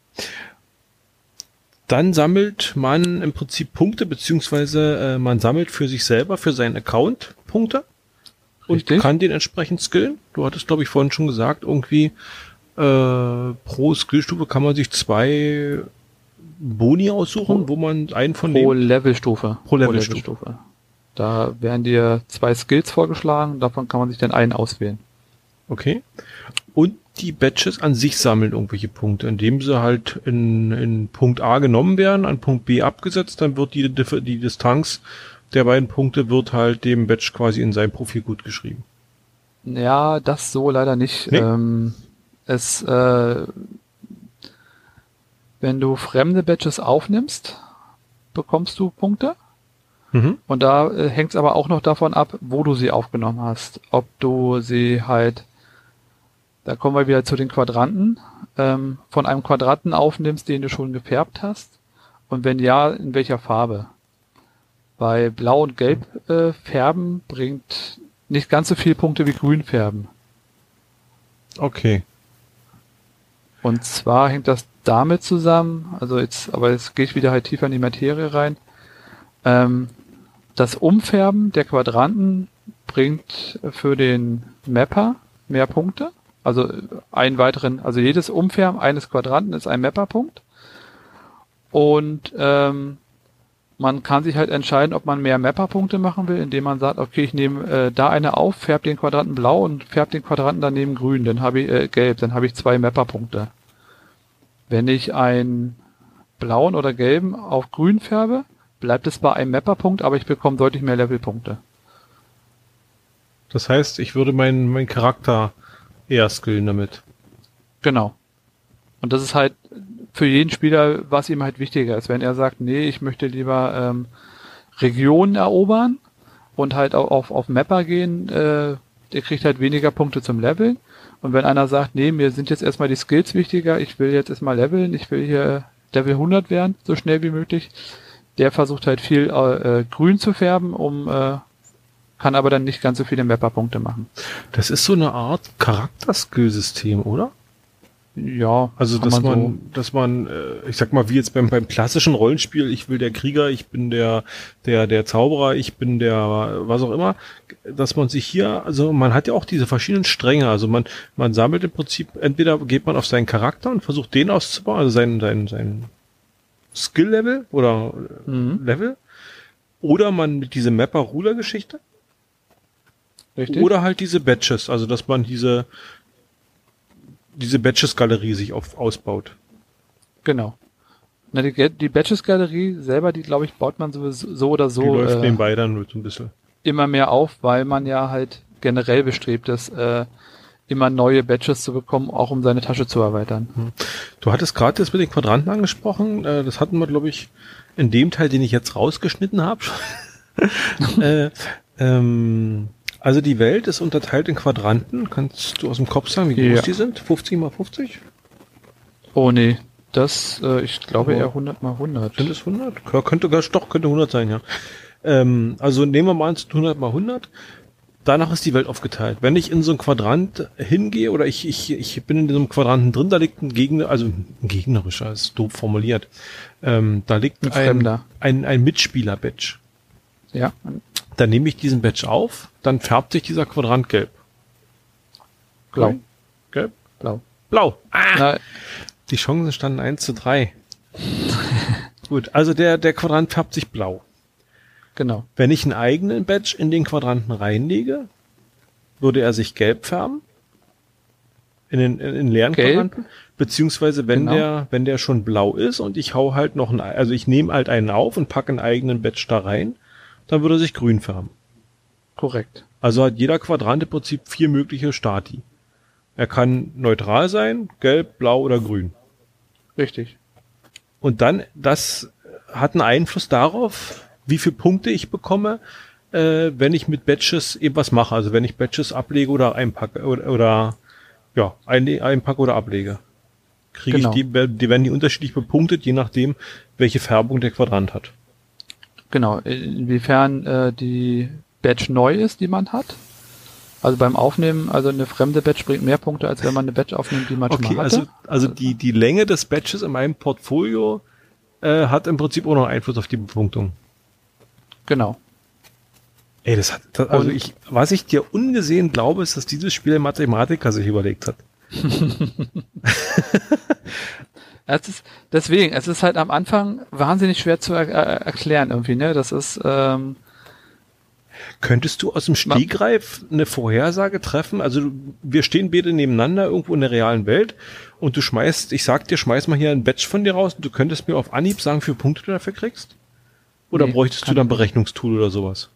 Dann sammelt man im Prinzip Punkte, beziehungsweise äh, man sammelt für sich selber, für seinen Account Punkte und Richtig. kann den entsprechend skillen. Du hattest, glaube ich, vorhin schon gesagt, irgendwie äh, pro Skillstufe kann man sich zwei Boni aussuchen, pro, wo man einen von pro Levelstufe. Pro Levelstufe. Pro Levelstufe. Da werden dir zwei Skills vorgeschlagen, davon kann man sich dann einen auswählen. Okay. Und die Badges an sich sammeln irgendwelche Punkte, indem sie halt in, in Punkt A genommen werden, an Punkt B abgesetzt, dann wird die, die Distanz der beiden Punkte wird halt dem Badge quasi in sein Profil gut geschrieben. Ja, das so leider nicht. Nee. Ähm, es, äh, wenn du fremde Badges aufnimmst, bekommst du Punkte. Mhm. Und da äh, hängt es aber auch noch davon ab, wo du sie aufgenommen hast. Ob du sie halt, da kommen wir wieder zu den Quadranten, ähm, von einem Quadranten aufnimmst, den du schon gefärbt hast. Und wenn ja, in welcher Farbe? Bei Blau und Gelb äh, färben bringt nicht ganz so viele Punkte wie Grün färben. Okay. Und zwar hängt das damit zusammen, also jetzt, aber jetzt gehe ich wieder halt tiefer in die Materie rein. Ähm, das Umfärben der Quadranten bringt für den Mapper mehr Punkte. Also einen weiteren, also jedes Umfärben eines Quadranten ist ein Mapper-Punkt. Und ähm, man kann sich halt entscheiden, ob man mehr Mapper-Punkte machen will, indem man sagt, okay, ich nehme äh, da eine auf, färbe den Quadranten blau und färbe den Quadranten daneben grün, dann habe ich äh, gelb, dann habe ich zwei Mapper-Punkte. Wenn ich einen blauen oder gelben auf grün färbe, bleibt es bei einem Mapper-Punkt, aber ich bekomme deutlich mehr Levelpunkte. Das heißt, ich würde meinen mein Charakter eher skillen damit. Genau. Und das ist halt für jeden Spieler, was ihm halt wichtiger ist. Wenn er sagt, nee, ich möchte lieber ähm, Regionen erobern und halt auf, auf Mapper gehen, äh, der kriegt halt weniger Punkte zum Leveln. Und wenn einer sagt, nee, mir sind jetzt erstmal die Skills wichtiger, ich will jetzt erstmal leveln, ich will hier Level 100 werden, so schnell wie möglich, der versucht halt viel äh, grün zu färben, um äh, kann aber dann nicht ganz so viele Mapper-Punkte machen. Das ist so eine Art Charakterskill-System, oder? Ja. Also dass man, man so dass man, äh, ich sag mal, wie jetzt beim, beim klassischen Rollenspiel, ich will der Krieger, ich bin der, der, der Zauberer, ich bin der, was auch immer, dass man sich hier, also man hat ja auch diese verschiedenen Stränge, also man, man sammelt im Prinzip, entweder geht man auf seinen Charakter und versucht den auszubauen, also seinen, seinen, seinen Skill-Level oder mhm. Level. Oder man mit diese Mapper-Ruler-Geschichte. Richtig. Oder halt diese Badges, also dass man diese, diese Badges-Galerie sich auf, ausbaut. Genau. Na, die, die Badges-Galerie selber, die glaube ich, baut man sowieso so oder so. Die läuft äh, nebenbei dann so ein bisschen. Immer mehr auf, weil man ja halt generell bestrebt ist, äh, immer neue Badges zu bekommen, auch um seine Tasche zu erweitern. Hm. Du hattest gerade jetzt mit den Quadranten angesprochen. Äh, das hatten wir, glaube ich, in dem Teil, den ich jetzt rausgeschnitten habe. äh, ähm, also die Welt ist unterteilt in Quadranten. Kannst du aus dem Kopf sagen, wie groß ja. die sind? 50 mal 50? Oh nee, das, äh, ich glaube oh. eher 100 mal 100. Sind es 100? Ja, könnte, doch, könnte 100 sein, ja. Ähm, also nehmen wir mal 100 mal 100 danach ist die Welt aufgeteilt. Wenn ich in so ein Quadrant hingehe oder ich, ich, ich bin in diesem Quadranten drin, da liegt ein Gegner, also ein gegnerischer, ist doof formuliert. Ähm, da liegt ein, ein, ein, ein Mitspieler-Badge. Ja. Dann nehme ich diesen Badge auf, dann färbt sich dieser Quadrant gelb. Blau. Gelb? Blau. Blau. Ah! Die Chancen standen 1 zu 3. Gut, also der, der Quadrant färbt sich blau. Genau. Wenn ich einen eigenen Badge in den Quadranten reinlege, würde er sich gelb färben. In den, in den leeren gelb. Quadranten. Beziehungsweise wenn genau. der, wenn der schon blau ist und ich hau halt noch einen, also ich nehme halt einen auf und packe einen eigenen Badge da rein, dann würde er sich grün färben. Korrekt. Also hat jeder Quadrant im Prinzip vier mögliche Stati. Er kann neutral sein, gelb, blau oder grün. Richtig. Und dann, das hat einen Einfluss darauf, wie viel Punkte ich bekomme, äh, wenn ich mit Batches eben was mache. Also wenn ich Batches ablege oder einpacke oder, oder ja, ein, einpacke oder ablege. Kriege genau. ich die, die werden die unterschiedlich bepunktet, je nachdem, welche Färbung der Quadrant hat. Genau, inwiefern äh, die Badge neu ist, die man hat. Also beim Aufnehmen, also eine fremde Badge bringt mehr Punkte, als wenn man eine Badge aufnimmt, die man okay, schon mal hatte. Also, also die, die Länge des Badges in meinem Portfolio äh, hat im Prinzip auch noch Einfluss auf die Bepunktung. Genau. Ey, das hat, das, also ich, was ich dir ungesehen glaube, ist, dass dieses Spiel Mathematiker sich überlegt hat. es ist, deswegen, es ist halt am Anfang wahnsinnig schwer zu er, er, erklären irgendwie, ne? Das ist, ähm, Könntest du aus dem Stegreif eine Vorhersage treffen? Also wir stehen beide nebeneinander irgendwo in der realen Welt und du schmeißt, ich sag dir, schmeiß mal hier ein Batch von dir raus und du könntest mir auf Anhieb sagen, wie viele Punkte du dafür kriegst? Oder nee, bräuchtest du dann Berechnungstool oder sowas?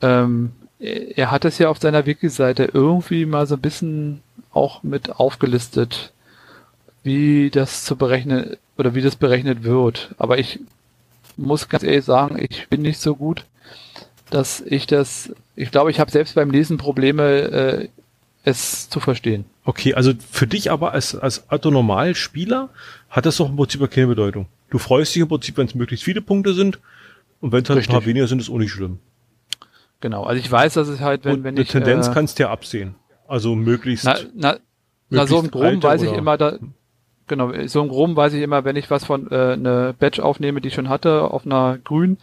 Ähm, er hat es ja auf seiner Wiki-Seite irgendwie mal so ein bisschen auch mit aufgelistet, wie das zu berechnen oder wie das berechnet wird. Aber ich muss ganz ehrlich sagen, ich bin nicht so gut, dass ich das, ich glaube, ich habe selbst beim Lesen Probleme, äh, es zu verstehen. Okay, also für dich aber als, als Autonormalspieler hat das doch im Prinzip keine Bedeutung. Du freust dich im Prinzip, wenn es möglichst viele Punkte sind. Und wenn es halt ein paar weniger sind, ist auch nicht schlimm. Genau, also ich weiß, dass es halt, wenn, Und wenn eine ich. Tendenz äh, kannst du ja absehen. Also möglichst. Na, na, na so im Groben weiß ich immer, da, genau, so im Groben weiß ich immer, wenn ich was von äh, eine Badge aufnehme, die ich schon hatte, auf einer grün,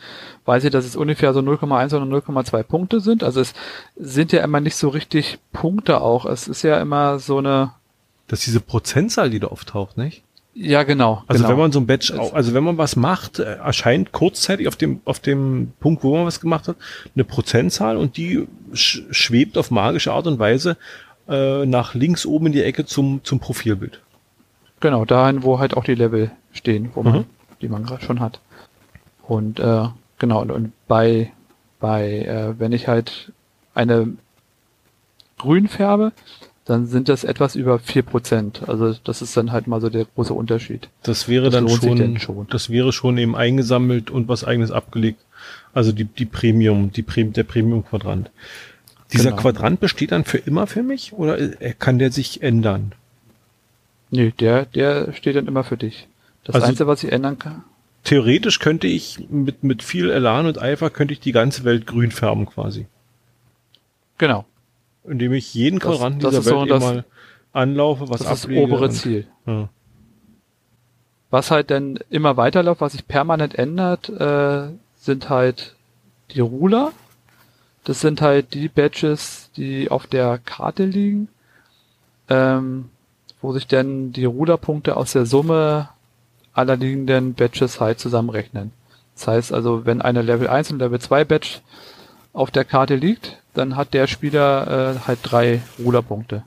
weiß ich, dass es ungefähr so 0,1 oder 0,2 Punkte sind. Also es sind ja immer nicht so richtig Punkte auch. Es ist ja immer so eine. Das ist diese Prozentzahl, die da auftaucht, nicht? Ja, genau. Also genau. wenn man so ein Badge, also wenn man was macht, äh, erscheint kurzzeitig auf dem, auf dem Punkt, wo man was gemacht hat, eine Prozentzahl und die sch schwebt auf magische Art und Weise äh, nach links oben in die Ecke zum, zum Profilbild. Genau, dahin, wo halt auch die Level stehen, wo man, mhm. die man gerade schon hat. Und äh, genau, und bei, bei, äh, wenn ich halt eine grün färbe, dann sind das etwas über vier Prozent. Also das ist dann halt mal so der große Unterschied. Das wäre das dann schon, schon, das wäre schon eben eingesammelt und was eigenes abgelegt. Also die, die Premium, die Premium, der Premium-Quadrant. Dieser genau. Quadrant besteht dann für immer für mich oder kann der sich ändern? Nee, der, der steht dann immer für dich. Das also Einzige, was ich ändern kann. Theoretisch könnte ich mit, mit viel Elan und Eifer könnte ich die ganze Welt grün färben quasi. Genau indem ich jeden Quadranten dieser Welt so, das, mal anlaufe, was das ablege. Das obere Ziel. Ja. Was halt dann immer weiterläuft, was sich permanent ändert, äh, sind halt die Ruler. Das sind halt die Badges, die auf der Karte liegen, ähm, wo sich dann die Ruderpunkte aus der Summe aller liegenden Badges halt zusammenrechnen. Das heißt also, wenn eine Level 1 und Level 2 Badge auf der Karte liegt, dann hat der Spieler äh, halt drei Ruderpunkte.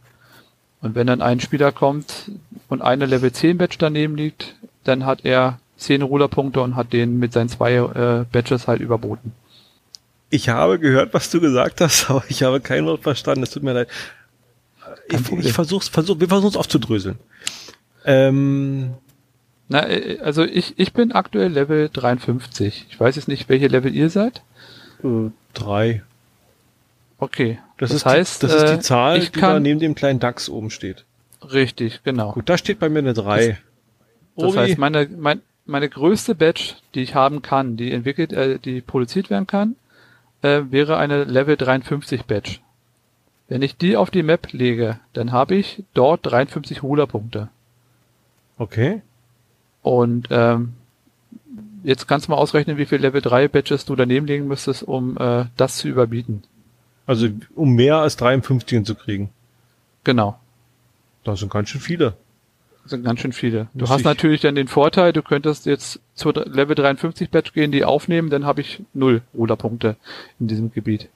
Und wenn dann ein Spieler kommt und eine Level 10 Badge daneben liegt, dann hat er zehn Ruderpunkte und hat den mit seinen zwei äh, Badges halt überboten. Ich habe gehört, was du gesagt hast, aber ich habe kein Wort verstanden. Es tut mir leid. Ich, ich versuch's, versuch, wir versuchen es aufzudröseln. Ähm, Na, äh, also ich, ich bin aktuell Level 53. Ich weiß jetzt nicht, welche Level ihr seid. äh, drei. Okay. Das, das ist heißt, die, das ist äh, die Zahl, ich die da neben dem kleinen DAX oben steht. richtig, genau. Gut, da steht bei mir eine drei. Das Obi, heißt, meine, mein, meine größte Badge, die ich haben kann, die entwickelt, äh, die produziert werden kann, äh, wäre eine Level 53 Badge. Wenn ich die auf die Map lege, dann habe ich dort 53 Rulerpunkte. okay. Und ähm, jetzt kannst du mal ausrechnen, wie viel Level 3 Badges du daneben legen müsstest, um äh, das zu überbieten. Also um mehr als 53 zu kriegen. Genau. Das sind ganz schön viele. Das sind ganz schön viele. Du Muss hast ich- natürlich dann den Vorteil, du könntest jetzt zur Level 53 Badge gehen, die aufnehmen, dann habe ich null Ruderpunkte in diesem Gebiet.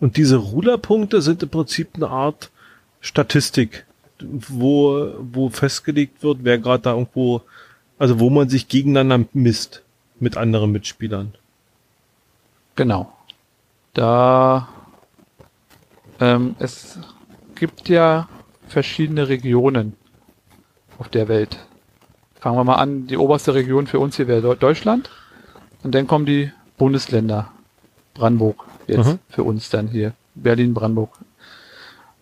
Und diese Ruderpunkte sind im Prinzip eine Art Statistik, wo, wo festgelegt wird, wer gerade da irgendwo, also wo man sich gegeneinander misst mit anderen Mitspielern. Genau. Da ähm, es gibt ja verschiedene Regionen auf der Welt. Fangen wir mal an, die oberste Region für uns hier wäre Deu- Deutschland. Und dann kommen die Bundesländer. Brandenburg jetzt Mhm. für uns dann hier. Berlin, Brandenburg.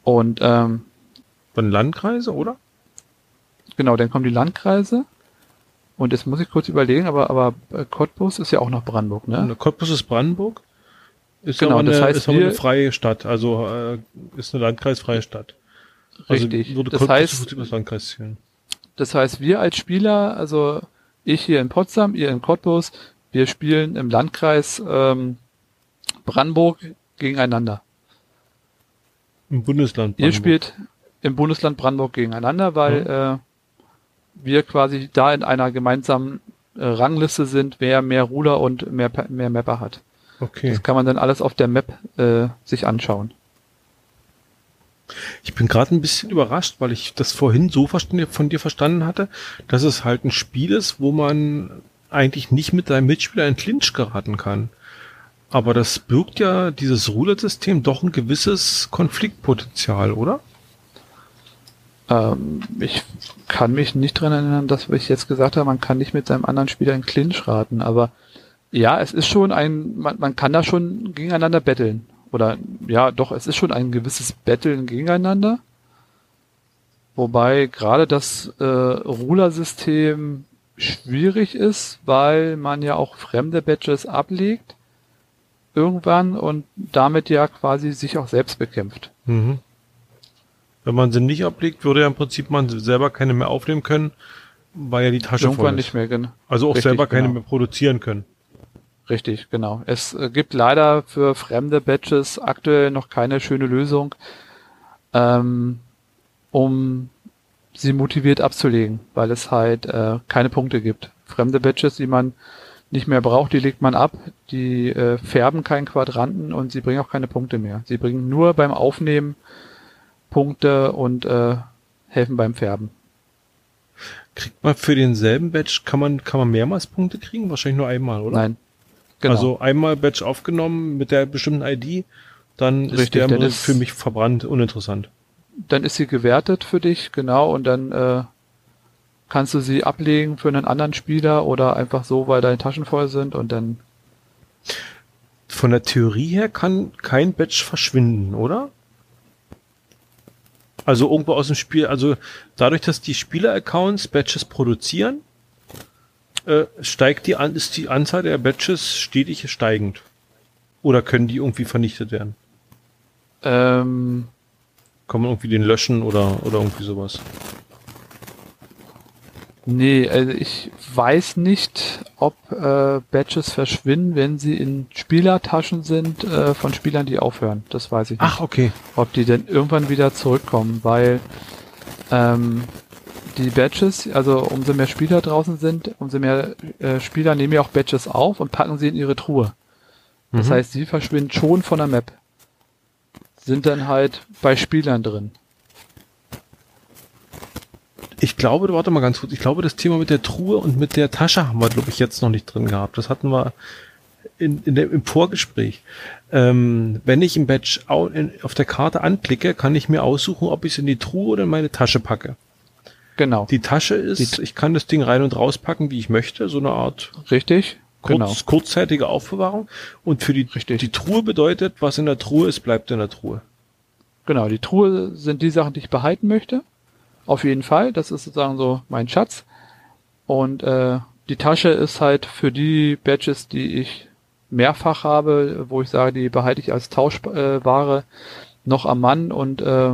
Und ähm, Dann Landkreise, oder? genau, dann kommen die Landkreise. Und jetzt muss ich kurz überlegen, aber, aber äh, Cottbus ist ja auch noch Brandenburg, ne? Und Cottbus ist Brandenburg. Ist Genau, aber eine, das heißt, ist aber eine freie Stadt, also äh, ist eine landkreisfreie Stadt. Richtig. Also das heißt. Das heißt, wir als Spieler, also ich hier in Potsdam, ihr in Cottbus, wir spielen im Landkreis ähm, Brandenburg gegeneinander. Im Bundesland. Ihr Brandenburg. spielt im Bundesland Brandenburg gegeneinander, weil äh, wir quasi da in einer gemeinsamen äh, Rangliste sind, wer mehr Ruder und mehr, mehr Mapper hat. Okay. Das kann man dann alles auf der Map äh, sich anschauen. Ich bin gerade ein bisschen überrascht, weil ich das vorhin so von dir verstanden hatte, dass es halt ein Spiel ist, wo man eigentlich nicht mit seinem Mitspieler in Clinch geraten kann. Aber das birgt ja dieses Ruder-System doch ein gewisses Konfliktpotenzial, oder? Ähm, ich kann mich nicht dran erinnern, dass ich jetzt gesagt habe, man kann nicht mit seinem anderen Spieler in Clinch raten, aber ja, es ist schon ein, man, man kann da schon gegeneinander betteln. Oder ja, doch, es ist schon ein gewisses Betteln gegeneinander. Wobei gerade das äh, Ruler-System schwierig ist, weil man ja auch fremde Badges ablegt irgendwann und damit ja quasi sich auch selbst bekämpft. Mhm. Wenn man sie nicht ablegt, würde ja im Prinzip man selber keine mehr aufnehmen können, weil ja die Tasche voll Irgendwann ist. nicht mehr, genau. Also auch Richtig, selber keine genau. mehr produzieren können. Richtig, genau. Es äh, gibt leider für fremde Badges aktuell noch keine schöne Lösung, ähm, um sie motiviert abzulegen, weil es halt äh, keine Punkte gibt. Fremde Badges, die man nicht mehr braucht, die legt man ab, die äh, färben keinen Quadranten und sie bringen auch keine Punkte mehr. Sie bringen nur beim Aufnehmen Punkte und äh, helfen beim Färben. Kriegt man für denselben Badge, kann man, kann man mehrmals Punkte kriegen? Wahrscheinlich nur einmal, oder? Nein. Genau. Also einmal Badge aufgenommen mit der bestimmten ID, dann ist Richtig, der dann ist- für mich verbrannt, uninteressant. dann ist sie gewertet für dich, genau, und dann äh, kannst du sie ablegen für einen anderen Spieler oder einfach so, weil deine Taschen voll sind und dann Von der Theorie her kann kein Badge verschwinden, oder? Also irgendwo aus dem Spiel, also dadurch, dass die Spieler-Accounts Badges produzieren, äh, steigt die an, ist die Anzahl der Badges stetig steigend. Oder können die irgendwie vernichtet werden? ähm, Kann man irgendwie den löschen oder, oder irgendwie sowas? Nee, also ich weiß nicht, ob äh, Badges verschwinden, wenn sie in Spielertaschen sind äh, von Spielern, die aufhören. Das weiß ich nicht. Ach, okay. ob die denn irgendwann wieder zurückkommen, weil ähm, die Badges, also umso mehr Spieler draußen sind, umso mehr äh, Spieler nehmen ja auch Badges auf und packen sie in ihre Truhe. Das Mhm. heißt, sie verschwinden schon von der Map. Sind dann halt bei Spielern drin. Ich glaube, warte mal ganz kurz, ich glaube, das Thema mit der Truhe und mit der Tasche haben wir, glaube ich, jetzt noch nicht drin gehabt. Das hatten wir in, in der, im Vorgespräch. Ähm, wenn ich ein Badge auf der Karte anklicke, kann ich mir aussuchen, ob ich es in die Truhe oder in meine Tasche packe. Genau. Die Tasche ist, Die- ich kann das Ding rein und rauspacken, wie ich möchte, so eine Art Richtig? kurz, Genau. kurzzeitige Aufbewahrung. Und für die, Richtig. die Truhe bedeutet, was in der Truhe ist, bleibt in der Truhe. Genau, die Truhe sind die Sachen, die ich behalten möchte. Auf jeden Fall. Das ist sozusagen so mein Schatz. Und äh, die Tasche ist halt für die Badges, die ich mehrfach habe, wo ich sage, die behalte ich als Tauschware äh, noch am Mann und äh,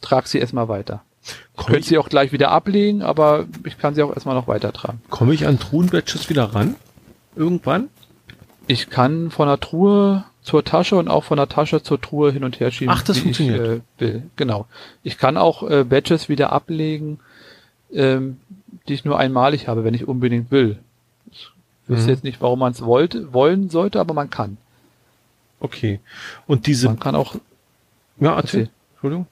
trage sie erstmal weiter. Ich Komme könnte ich, sie auch gleich wieder ablegen, aber ich kann sie auch erstmal noch weitertragen. komm ich an Truhen-Badges wieder ran? Irgendwann? Ich kann von der Truhe zur Tasche und auch von der Tasche zur Truhe hin und her schieben, Ach, das wie ich funktioniert. äh, will. Genau. Ich kann auch äh, Badges wieder ablegen, ähm, die ich nur einmalig habe, wenn ich unbedingt will. Ich wüsste Mhm. jetzt nicht, warum man es wollte, wollen sollte, aber man kann. Okay. Und diese, Man kann auch, ja, erzähl. Entschuldigung.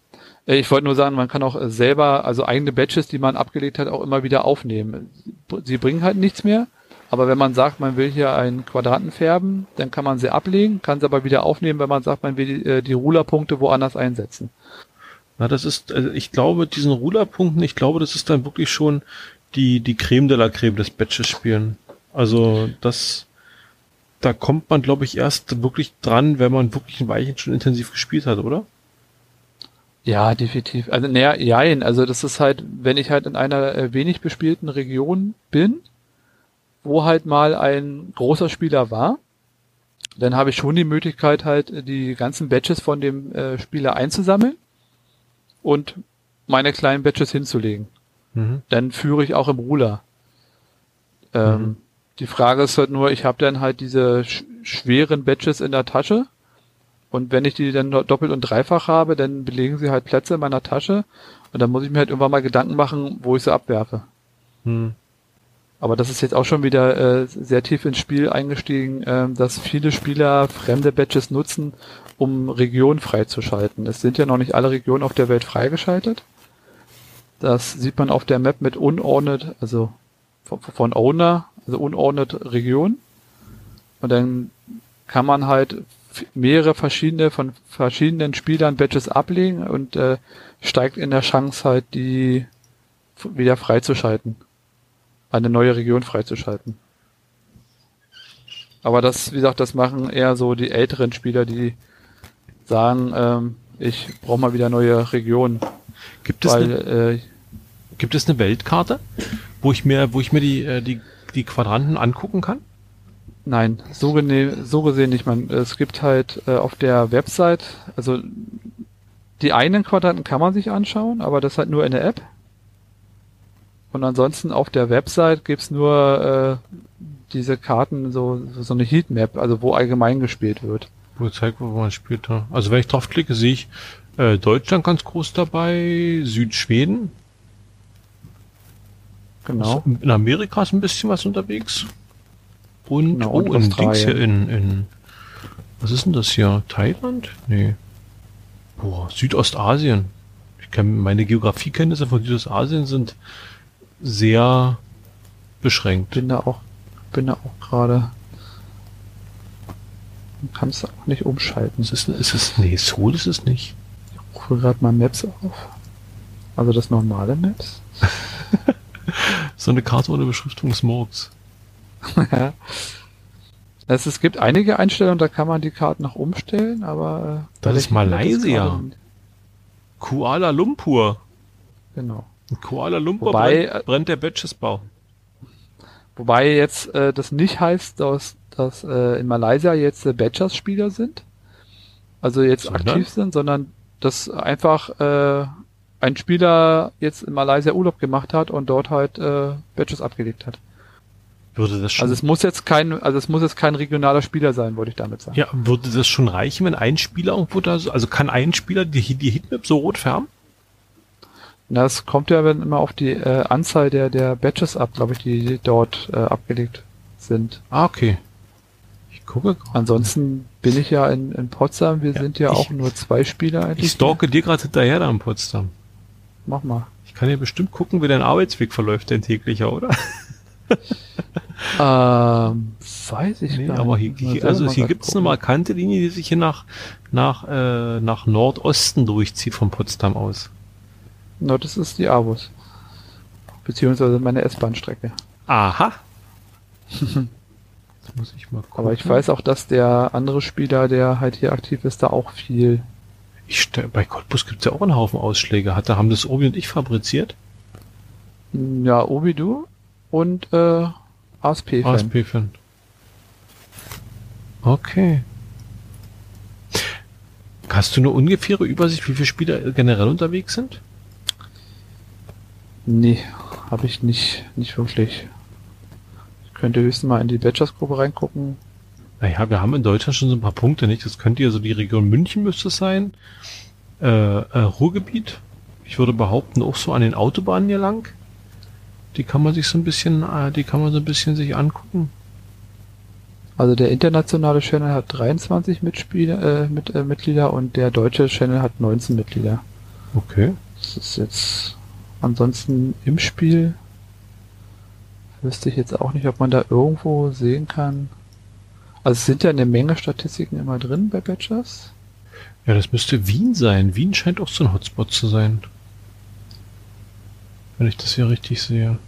äh, ich wollte nur sagen, man kann auch äh, selber, also eigene Badges, die man abgelegt hat, auch immer wieder aufnehmen. Sie bringen halt nichts mehr, aber wenn man sagt, man will hier einen Quadranten färben, dann kann man sie ablegen, kann sie aber wieder aufnehmen, wenn man sagt, man will die, äh, die Rulerpunkte woanders einsetzen. Na, das ist, also ich glaube, diesen Ruderpunkten, ich glaube, das ist dann wirklich schon die, die Creme de la Creme des Badges spielen. Also, das, da kommt man, glaube ich, erst wirklich dran, wenn man wirklich ein Weichen schon intensiv gespielt hat, oder? Ja, definitiv. Also, naja, jein. Also, das ist halt, wenn ich halt in einer äh, wenig bespielten Region bin, wo halt mal ein großer Spieler war, dann habe ich schon die Möglichkeit, halt äh, die ganzen Badges von dem äh, Spieler einzusammeln und meine kleinen Badges hinzulegen. Mhm. Dann führe ich auch im Ruler. Ähm, Mhm. Die Frage ist halt nur, ich habe dann halt diese sch schweren Badges in der Tasche und wenn ich die dann do- doppelt und dreifach habe, dann belegen sie halt Plätze in meiner Tasche und dann muss ich mir halt irgendwann mal Gedanken machen, wo ich sie abwerfe. Hm. Aber das ist jetzt auch schon wieder äh, sehr tief ins Spiel eingestiegen, ähm, dass viele Spieler fremde Badges nutzen, um Regionen freizuschalten. Es sind ja noch nicht alle Regionen auf der Welt freigeschaltet. Das sieht man auf der Map mit unordnet, also von, von Owner, also unordnet Region. Und dann kann man halt mehrere verschiedene von verschiedenen Spielern Badges ablegen und äh, steigt in der Chance halt die wieder freizuschalten eine neue Region freizuschalten. Aber das, wie gesagt, das machen eher so die älteren Spieler, die sagen, ähm, ich brauche mal wieder neue Regionen, Gibt es, weil eine, äh, gibt es eine Weltkarte, wo ich mir, wo ich mir die, äh, die, die Quadranten angucken kann? nein, so, gene, so gesehen nicht. Man, es gibt halt äh, auf der Website, also die einen Quadranten kann man sich anschauen, aber das halt nur in der App. Und ansonsten auf der Website gibt's nur äh, diese Karten, so, so eine Heatmap, also wo allgemein gespielt wird. Wo zeigt, wo man spielt. ja. Also wenn ich draufklicke, sehe ich äh, Deutschland ganz groß dabei, Südschweden. Genau. In Amerika ist ein bisschen was unterwegs. Und, Genau, oh, und in Dings hier in, in, was ist denn das hier? Thailand? Nee. Boah, Südostasien. Ich kenn, meine Geografiekenntnisse von Südostasien sind sehr beschränkt. bin da auch, bin da auch gerade. Man kann es auch nicht umschalten. Ist es, ist es, nee, Seoul ist es nicht. Ich rufe gerade mal Maps auf. Also das normale Maps. So eine Karte ohne Beschriftung des Morgs. Ja. es, es gibt einige Einstellungen, da kann man die Karten noch umstellen, aber äh, Das ist Malaysia. Kuala Lumpur. Genau. In Kuala Lumpur Wobei, brennt, brennt der Batchesbau. Wobei jetzt äh, das nicht heißt, dass, dass äh, in Malaysia jetzt äh, Badgers-Spieler sind, also jetzt Sondern? aktiv sind, sondern dass einfach äh, ein Spieler jetzt in Malaysia Urlaub gemacht hat und dort halt äh, Badges abgelegt hat. Würde das schon, Also es muss jetzt kein, also es muss jetzt kein regionaler Spieler sein, wollte ich damit sagen. ja, würde das schon reichen, wenn ein Spieler irgendwo da, so- also kann ein Spieler die, die Hitmap so rot färben? Das kommt ja wenn immer auf die äh, Anzahl der der Badges ab, glaube ich, die dort äh, abgelegt sind. Ah, okay. Ich gucke gerade. Ansonsten bin ich ja in, in Potsdam, wir Ja, sind ja ich- auch nur zwei Spieler eigentlich. Ich stalke dir gerade hinterher da in Potsdam. Mach mal. Ich kann ja bestimmt gucken, wie dein Arbeitsweg verläuft, dein täglicher, oder? ähm, weiß ich Nee, gar aber hier, nicht. Hier, also hier grad gibt es eine markante Linie, die sich hier nach, nach, äh, nach Nordosten durchzieht von Potsdam aus. No, das ist die Avus. Beziehungsweise meine S-Bahn-Strecke. Aha. Muss ich mal gucken. Aber ich weiß auch, dass der andere Spieler, der halt hier aktiv ist, da auch viel. Ich stell, bei Cottbus gibt es ja auch einen Haufen Ausschläge. Hat, da haben das Obi und ich fabriziert. Ja, Obidu und äh, ASP-Fan. ASP-Fan. Okay. Hast du eine ungefähre Übersicht, wie viele Spieler generell unterwegs sind? Nee, habe ich nicht, nicht wirklich. Ich könnte höchstens mal in die Badgers-Gruppe reingucken. Naja, wir haben in Deutschland schon so ein paar Punkte, nicht? Das könnte ja so die Region München müsste es sein. Äh, äh, Ruhrgebiet. Ich würde behaupten, auch so an den Autobahnen hier lang. Die kann man sich so ein bisschen, äh, die kann man so ein bisschen sich angucken. Also der internationale Channel hat 23 Mitspieler, äh, mit, äh, Mitglieder und der deutsche Channel hat 19 Mitglieder. Okay. Das ist jetzt ansonsten im Spiel. Wüsste ich jetzt auch nicht, ob man da irgendwo sehen kann. Also es sind ja eine Menge Statistiken immer drin bei Badgers. Ja, das müsste Wien sein. Wien scheint auch so ein Hotspot zu sein. Wenn ich das hier richtig sehe.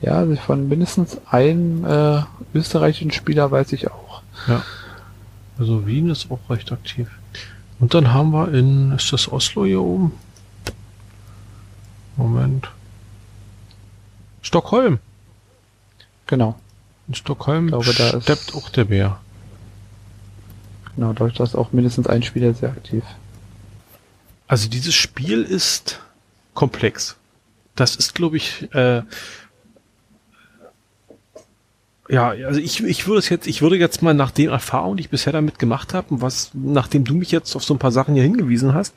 Ja, also von mindestens einem äh, österreichischen Spieler weiß ich auch. Ja. Also Wien ist auch recht aktiv. Und dann haben wir in, ist das Oslo hier oben? Moment. Stockholm. Genau, In Stockholm Ich glaube, da ist- steppt auch der Bär. genau, da ist auch mindestens ein Spieler sehr aktiv. Also dieses Spiel ist komplex. Das ist, glaube ich, äh, ja, also ich, ich würde es jetzt, ich würde jetzt mal nach den Erfahrungen, die ich bisher damit gemacht habe, was, nachdem du mich jetzt auf so ein paar Sachen hier hingewiesen hast,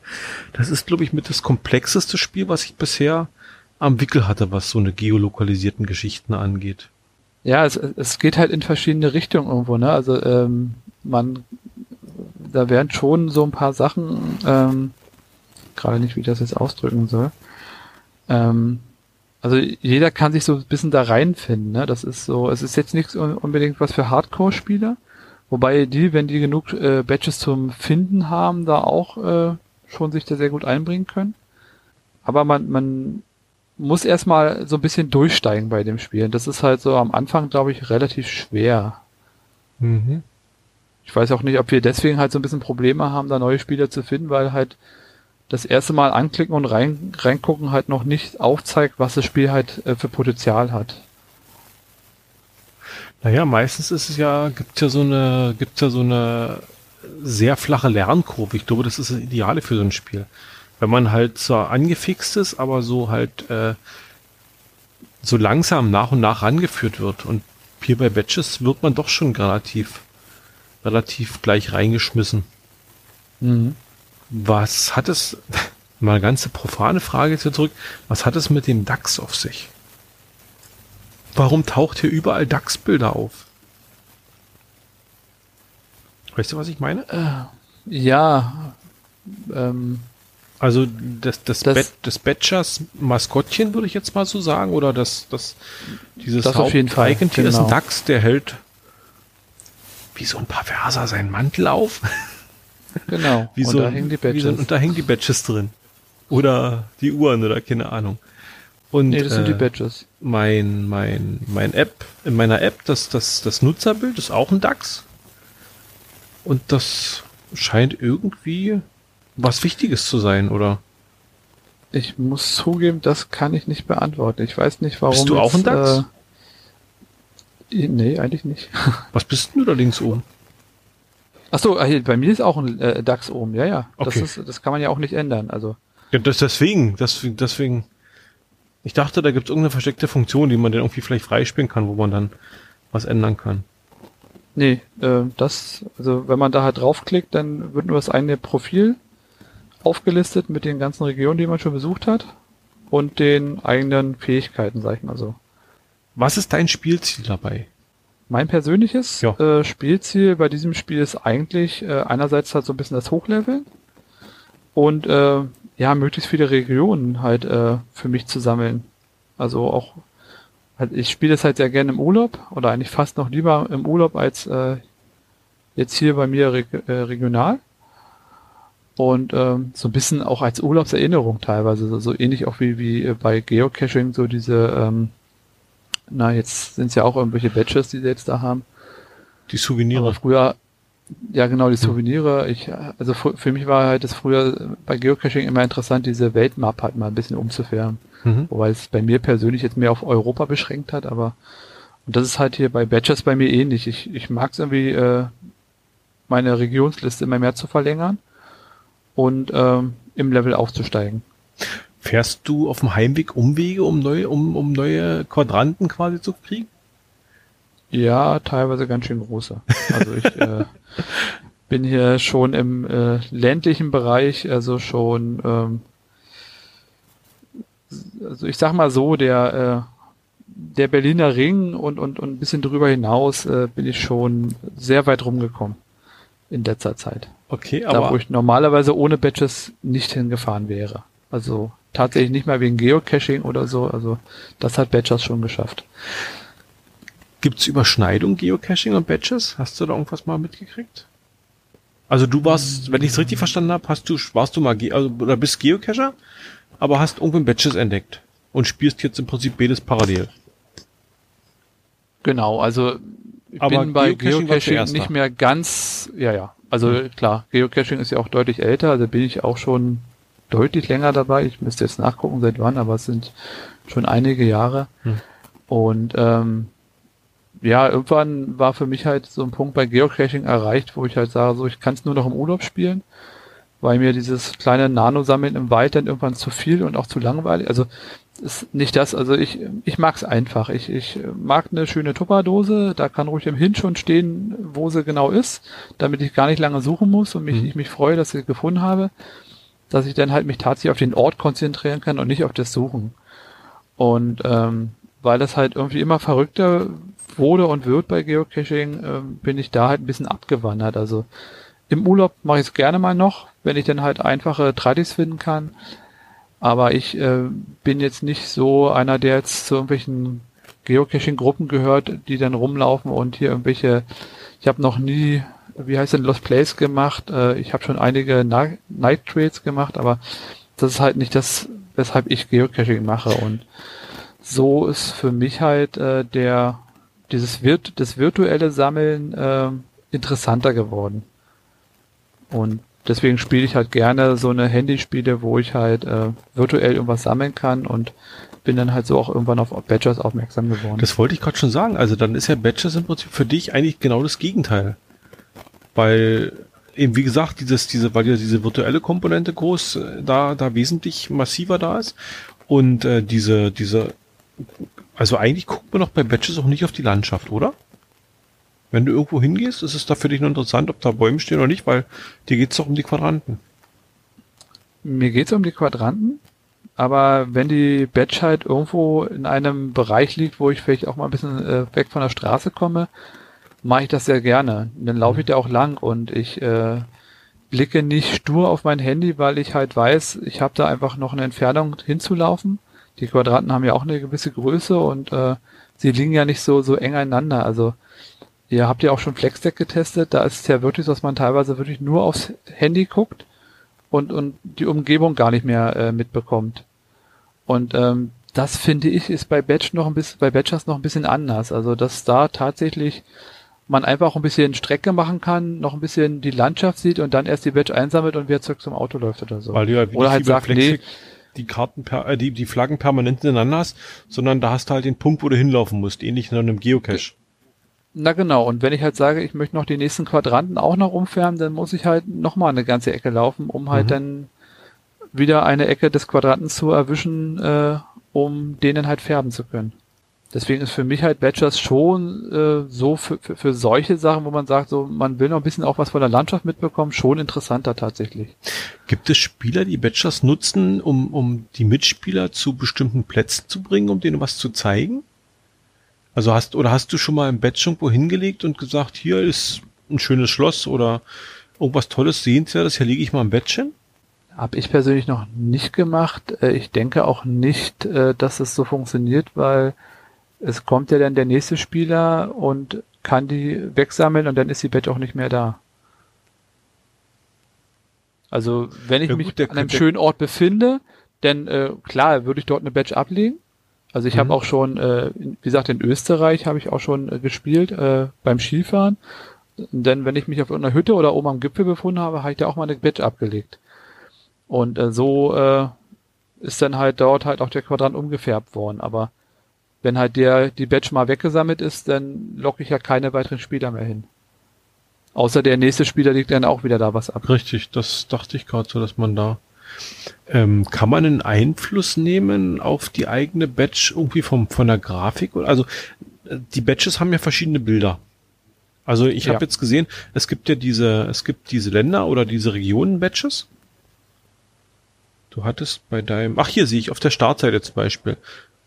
das ist, glaube ich, mit das komplexeste Spiel, was ich bisher am Wickel hatte, was so eine geolokalisierten Geschichten angeht. Ja, es, es geht halt in verschiedene Richtungen irgendwo, ne? Also ähm, man, da werden schon so ein paar Sachen, ähm, gerade nicht, wie ich das jetzt ausdrücken soll. Ähm, also jeder kann sich so ein bisschen da reinfinden, ne? Das ist so, es ist jetzt nichts un- unbedingt was für Hardcore-Spieler, wobei die, wenn die genug äh, Badges zum Finden haben, da auch äh, schon sich da sehr gut einbringen können. Aber man, man muss erstmal so ein bisschen durchsteigen bei dem Spiel. Das ist halt so am Anfang, glaube ich, relativ schwer. Mhm. Ich weiß auch nicht, ob wir deswegen halt so ein bisschen Probleme haben, da neue Spieler zu finden, weil halt das erste Mal anklicken und rein, reingucken halt noch nicht aufzeigt, was das Spiel halt äh, für Potenzial hat. Naja, meistens ist es ja, gibt's ja so eine, gibt's ja so eine sehr flache Lernkurve. Ich glaube, das ist das Ideale für so ein Spiel. Wenn man halt zwar angefixt ist, aber so halt äh, so langsam nach und nach rangeführt wird. Und hier bei Batches wird man doch schon relativ, relativ gleich reingeschmissen. Mhm. Was hat es, mal eine ganze profane Frage jetzt hier zurück, was hat es mit dem DAX auf sich? Warum taucht hier überall DAX-Bilder auf? Weißt du, was ich meine? Ja, ähm, Also das, das, Das- Bet, das Batchers Maskottchen, würde ich jetzt mal so sagen, oder das, das dieses Das auf jeden Fall, Eigentier ist ein genau. Dachs, der hält wie so ein Perverser seinen Mantel auf. Genau. Wie und so, da hängen die wie so, Badges. und da hängen die Badges drin. Oder die Uhren oder keine Ahnung. Und nee, das sind die äh, Badges. mein, mein, mein App, in meiner App, das, das, das Nutzerbild ist auch ein DAX. Und das scheint irgendwie was Wichtiges zu sein, oder? Ich muss zugeben, das kann ich nicht beantworten. Ich weiß nicht, warum. Bist du auch ein DAX? Äh, nee, eigentlich nicht. Was bist denn du da links oben? Achso, bei mir ist auch ein äh, DAX oben, ja, ja. Okay. Das, ist, das kann man ja auch nicht ändern. Also Ja, das deswegen, deswegen, deswegen. Ich dachte, da gibt es irgendeine versteckte Funktion, die man dann irgendwie vielleicht freispielen kann, wo man dann was ändern kann. Nee, äh, das, also wenn man da halt draufklickt, dann wird nur das eine Profil aufgelistet mit den ganzen Regionen, die man schon besucht hat und den eigenen Fähigkeiten, sag ich mal so. Was ist dein Spielziel dabei? Mein persönliches Ja. äh, Spielziel bei diesem Spiel ist eigentlich äh, einerseits halt so ein bisschen das Hochleveln und äh, ja, möglichst viele Regionen halt äh, für mich zu sammeln. Also auch Also ich spiele das halt sehr gerne im Urlaub oder eigentlich fast noch lieber im Urlaub als äh, jetzt hier bei mir reg äh, regional. Und ähm, so ein bisschen auch als Urlaubserinnerung teilweise, so, so ähnlich auch wie, wie bei Geocaching, so diese, ähm, na jetzt sind es ja auch irgendwelche Badges, die sie jetzt da haben. Die Souvenire. Aber früher, ja genau, die Souvenire. Ich, also für, für mich war halt das früher bei Geocaching immer interessant, diese Weltmap halt mal ein bisschen umzufähren. Mhm. Wobei es bei mir persönlich jetzt mehr auf Europa beschränkt hat, aber und das ist halt hier bei Badges bei mir ähnlich. Ich, ich mag es irgendwie, äh, meine Regionsliste immer mehr zu verlängern und ähm, im Level aufzusteigen. Fährst du auf dem Heimweg Umwege, um neue, um, um neue Quadranten quasi zu kriegen? Ja, teilweise ganz schön große. Also ich äh, bin hier schon im äh, ländlichen Bereich, also schon, ähm, also ich sag mal so, der äh, der Berliner Ring und und und ein bisschen drüber hinaus äh, bin ich schon sehr weit rumgekommen in letzter Zeit. Okay, aber. Da, wo ich normalerweise ohne Badges nicht hingefahren wäre. Also tatsächlich nicht mal wegen Geocaching oder so. Also das hat Badges schon geschafft. Gibt's Überschneidung Geocaching und Badges? Hast du da irgendwas mal mitgekriegt? Also du warst, wenn ich es richtig verstanden habe, hast du, warst du mal, also, oder bist Geocacher, aber hast irgendwann Badges entdeckt und spielst jetzt im Prinzip beides parallel. Genau, also ich Aber bin bei Geocaching, Geocaching nicht mehr ganz, ja, ja. Also mhm. klar, Geocaching ist ja auch deutlich älter, also bin ich auch schon deutlich länger dabei. Ich müsste jetzt nachgucken, seit wann, aber es sind schon einige Jahre. Mhm. Und ähm, ja, irgendwann war für mich halt so ein Punkt bei Geocaching erreicht, wo ich halt sage, so ich kann es nur noch im Urlaub spielen weil mir dieses kleine Nano-Sammeln im Wald dann irgendwann zu viel und auch zu langweilig. Also ist nicht das, also ich, ich mag's einfach. Ich, ich mag eine schöne Tupperdose, da kann ruhig im Hin schon stehen, wo sie genau ist, damit ich gar nicht lange suchen muss und mich, mhm. ich mich freue, dass ich sie gefunden habe, dass ich dann halt mich tatsächlich auf den Ort konzentrieren kann und nicht auf das Suchen. Und ähm, weil das halt irgendwie immer verrückter wurde und wird bei Geocaching, äh, bin ich da halt ein bisschen abgewandert. Also im Urlaub mache ich es gerne mal noch, wenn ich dann halt einfache Tradis finden kann. Aber ich äh, bin jetzt nicht so einer, der jetzt zu irgendwelchen Geocaching-Gruppen gehört, die dann rumlaufen und hier irgendwelche, ich habe noch nie, wie heißt denn, Lost Place gemacht. Äh, ich habe schon einige Night Trails gemacht, aber das ist halt nicht das, weshalb ich Geocaching mache. Und so ist für mich halt äh, der dieses Virt das virtuelle Sammeln äh, interessanter geworden. Und deswegen spiele ich halt gerne so eine Handyspiele, wo ich halt äh, virtuell irgendwas sammeln kann und bin dann halt so auch irgendwann auf Badgers aufmerksam geworden. Das wollte ich gerade schon sagen. Also dann ist ja Badgers im Prinzip für dich eigentlich genau das Gegenteil. Weil eben wie gesagt, dieses, diese, weil ja diese virtuelle Komponente groß äh, da, da wesentlich massiver da ist. Und äh, diese, diese, also eigentlich guckt man doch bei Badges auch nicht auf die Landschaft, oder? Wenn du irgendwo hingehst, ist es da für dich nur interessant, ob da Bäume stehen oder nicht, weil dir geht's doch um die Quadranten. Mir geht's um die Quadranten, aber wenn die Badge halt irgendwo in einem Bereich liegt, wo ich vielleicht auch mal ein bisschen äh, weg von der Straße komme, mache ich das sehr gerne. Dann laufe ich da auch lang und ich äh, blicke nicht stur auf mein Handy, weil ich halt weiß, ich habe da einfach noch eine Entfernung hinzulaufen. Die Quadranten haben ja auch eine gewisse Größe und äh, sie liegen ja nicht so so eng einander. Also Ihr habt ja auch schon FlexDeck getestet. Da ist es ja wirklich so, dass man teilweise wirklich nur aufs Handy guckt und, und die Umgebung gar nicht mehr äh, mitbekommt. Und ähm, das finde ich ist bei Batch noch ein bisschen, bei Batchers noch ein bisschen anders. Also dass da tatsächlich man einfach auch ein bisschen Strecke machen kann, noch ein bisschen die Landschaft sieht und dann erst die Batch einsammelt und wieder zurück zum Auto läuft oder so. Weil du ja oder halt sagt, nee, die Karten per, äh, die, die Flaggen permanent ineinander hast, sondern da hast du halt den Punkt, wo du hinlaufen musst, ähnlich in einem Geocache. Na genau, und wenn ich halt sage, ich möchte noch die nächsten Quadranten auch noch umfärben, dann muss ich halt nochmal eine ganze Ecke laufen, um halt mhm. dann wieder eine Ecke des Quadranten zu erwischen, äh, um den halt färben zu können. Deswegen ist für mich halt Badgers schon äh, so für, für, für solche Sachen, wo man sagt, so man will noch ein bisschen auch was von der Landschaft mitbekommen, schon interessanter tatsächlich. Gibt es Spieler, die Badgers nutzen, um, um die Mitspieler zu bestimmten Plätzen zu bringen, um denen was zu zeigen? Also hast, oder hast du schon mal ein Bett irgendwo hingelegt und gesagt, hier ist ein schönes Schloss oder irgendwas Tolles, Sehenswertes, hier lege ich mal ein Bettchen? Habe ich persönlich noch nicht gemacht. Äh, ich denke auch nicht, äh, dass es so funktioniert, weil es kommt ja dann der nächste Spieler und kann die wegsammeln und dann ist die Badge auch nicht mehr da. Also wenn ich Ja, mich gut, der an einem schönen Ort befinde, dann äh, klar würde ich dort eine Badge ablegen. Also ich Mhm. habe auch schon, äh, wie gesagt, in Österreich habe ich auch schon äh, gespielt äh, beim Skifahren. Denn wenn ich mich auf irgendeiner Hütte oder oben am Gipfel befunden habe, habe ich da auch mal eine Badge abgelegt. Und äh, so äh, ist dann halt dort halt auch der Quadrant umgefärbt worden. Aber wenn halt der die Badge mal weggesammelt ist, dann locke ich ja keine weiteren Spieler mehr hin. Außer der nächste Spieler legt dann auch wieder da was ab. Richtig, das dachte ich gerade so, dass man da. Ähm, kann man einen Einfluss nehmen auf die eigene Badge irgendwie vom, von der Grafik? Also äh, die Badges haben ja verschiedene Bilder. Also ich Ja. habe jetzt gesehen, es gibt ja diese, es gibt diese Länder oder diese Regionen-Badges. Du hattest bei deinem, ach hier sehe ich auf der Startseite zum Beispiel,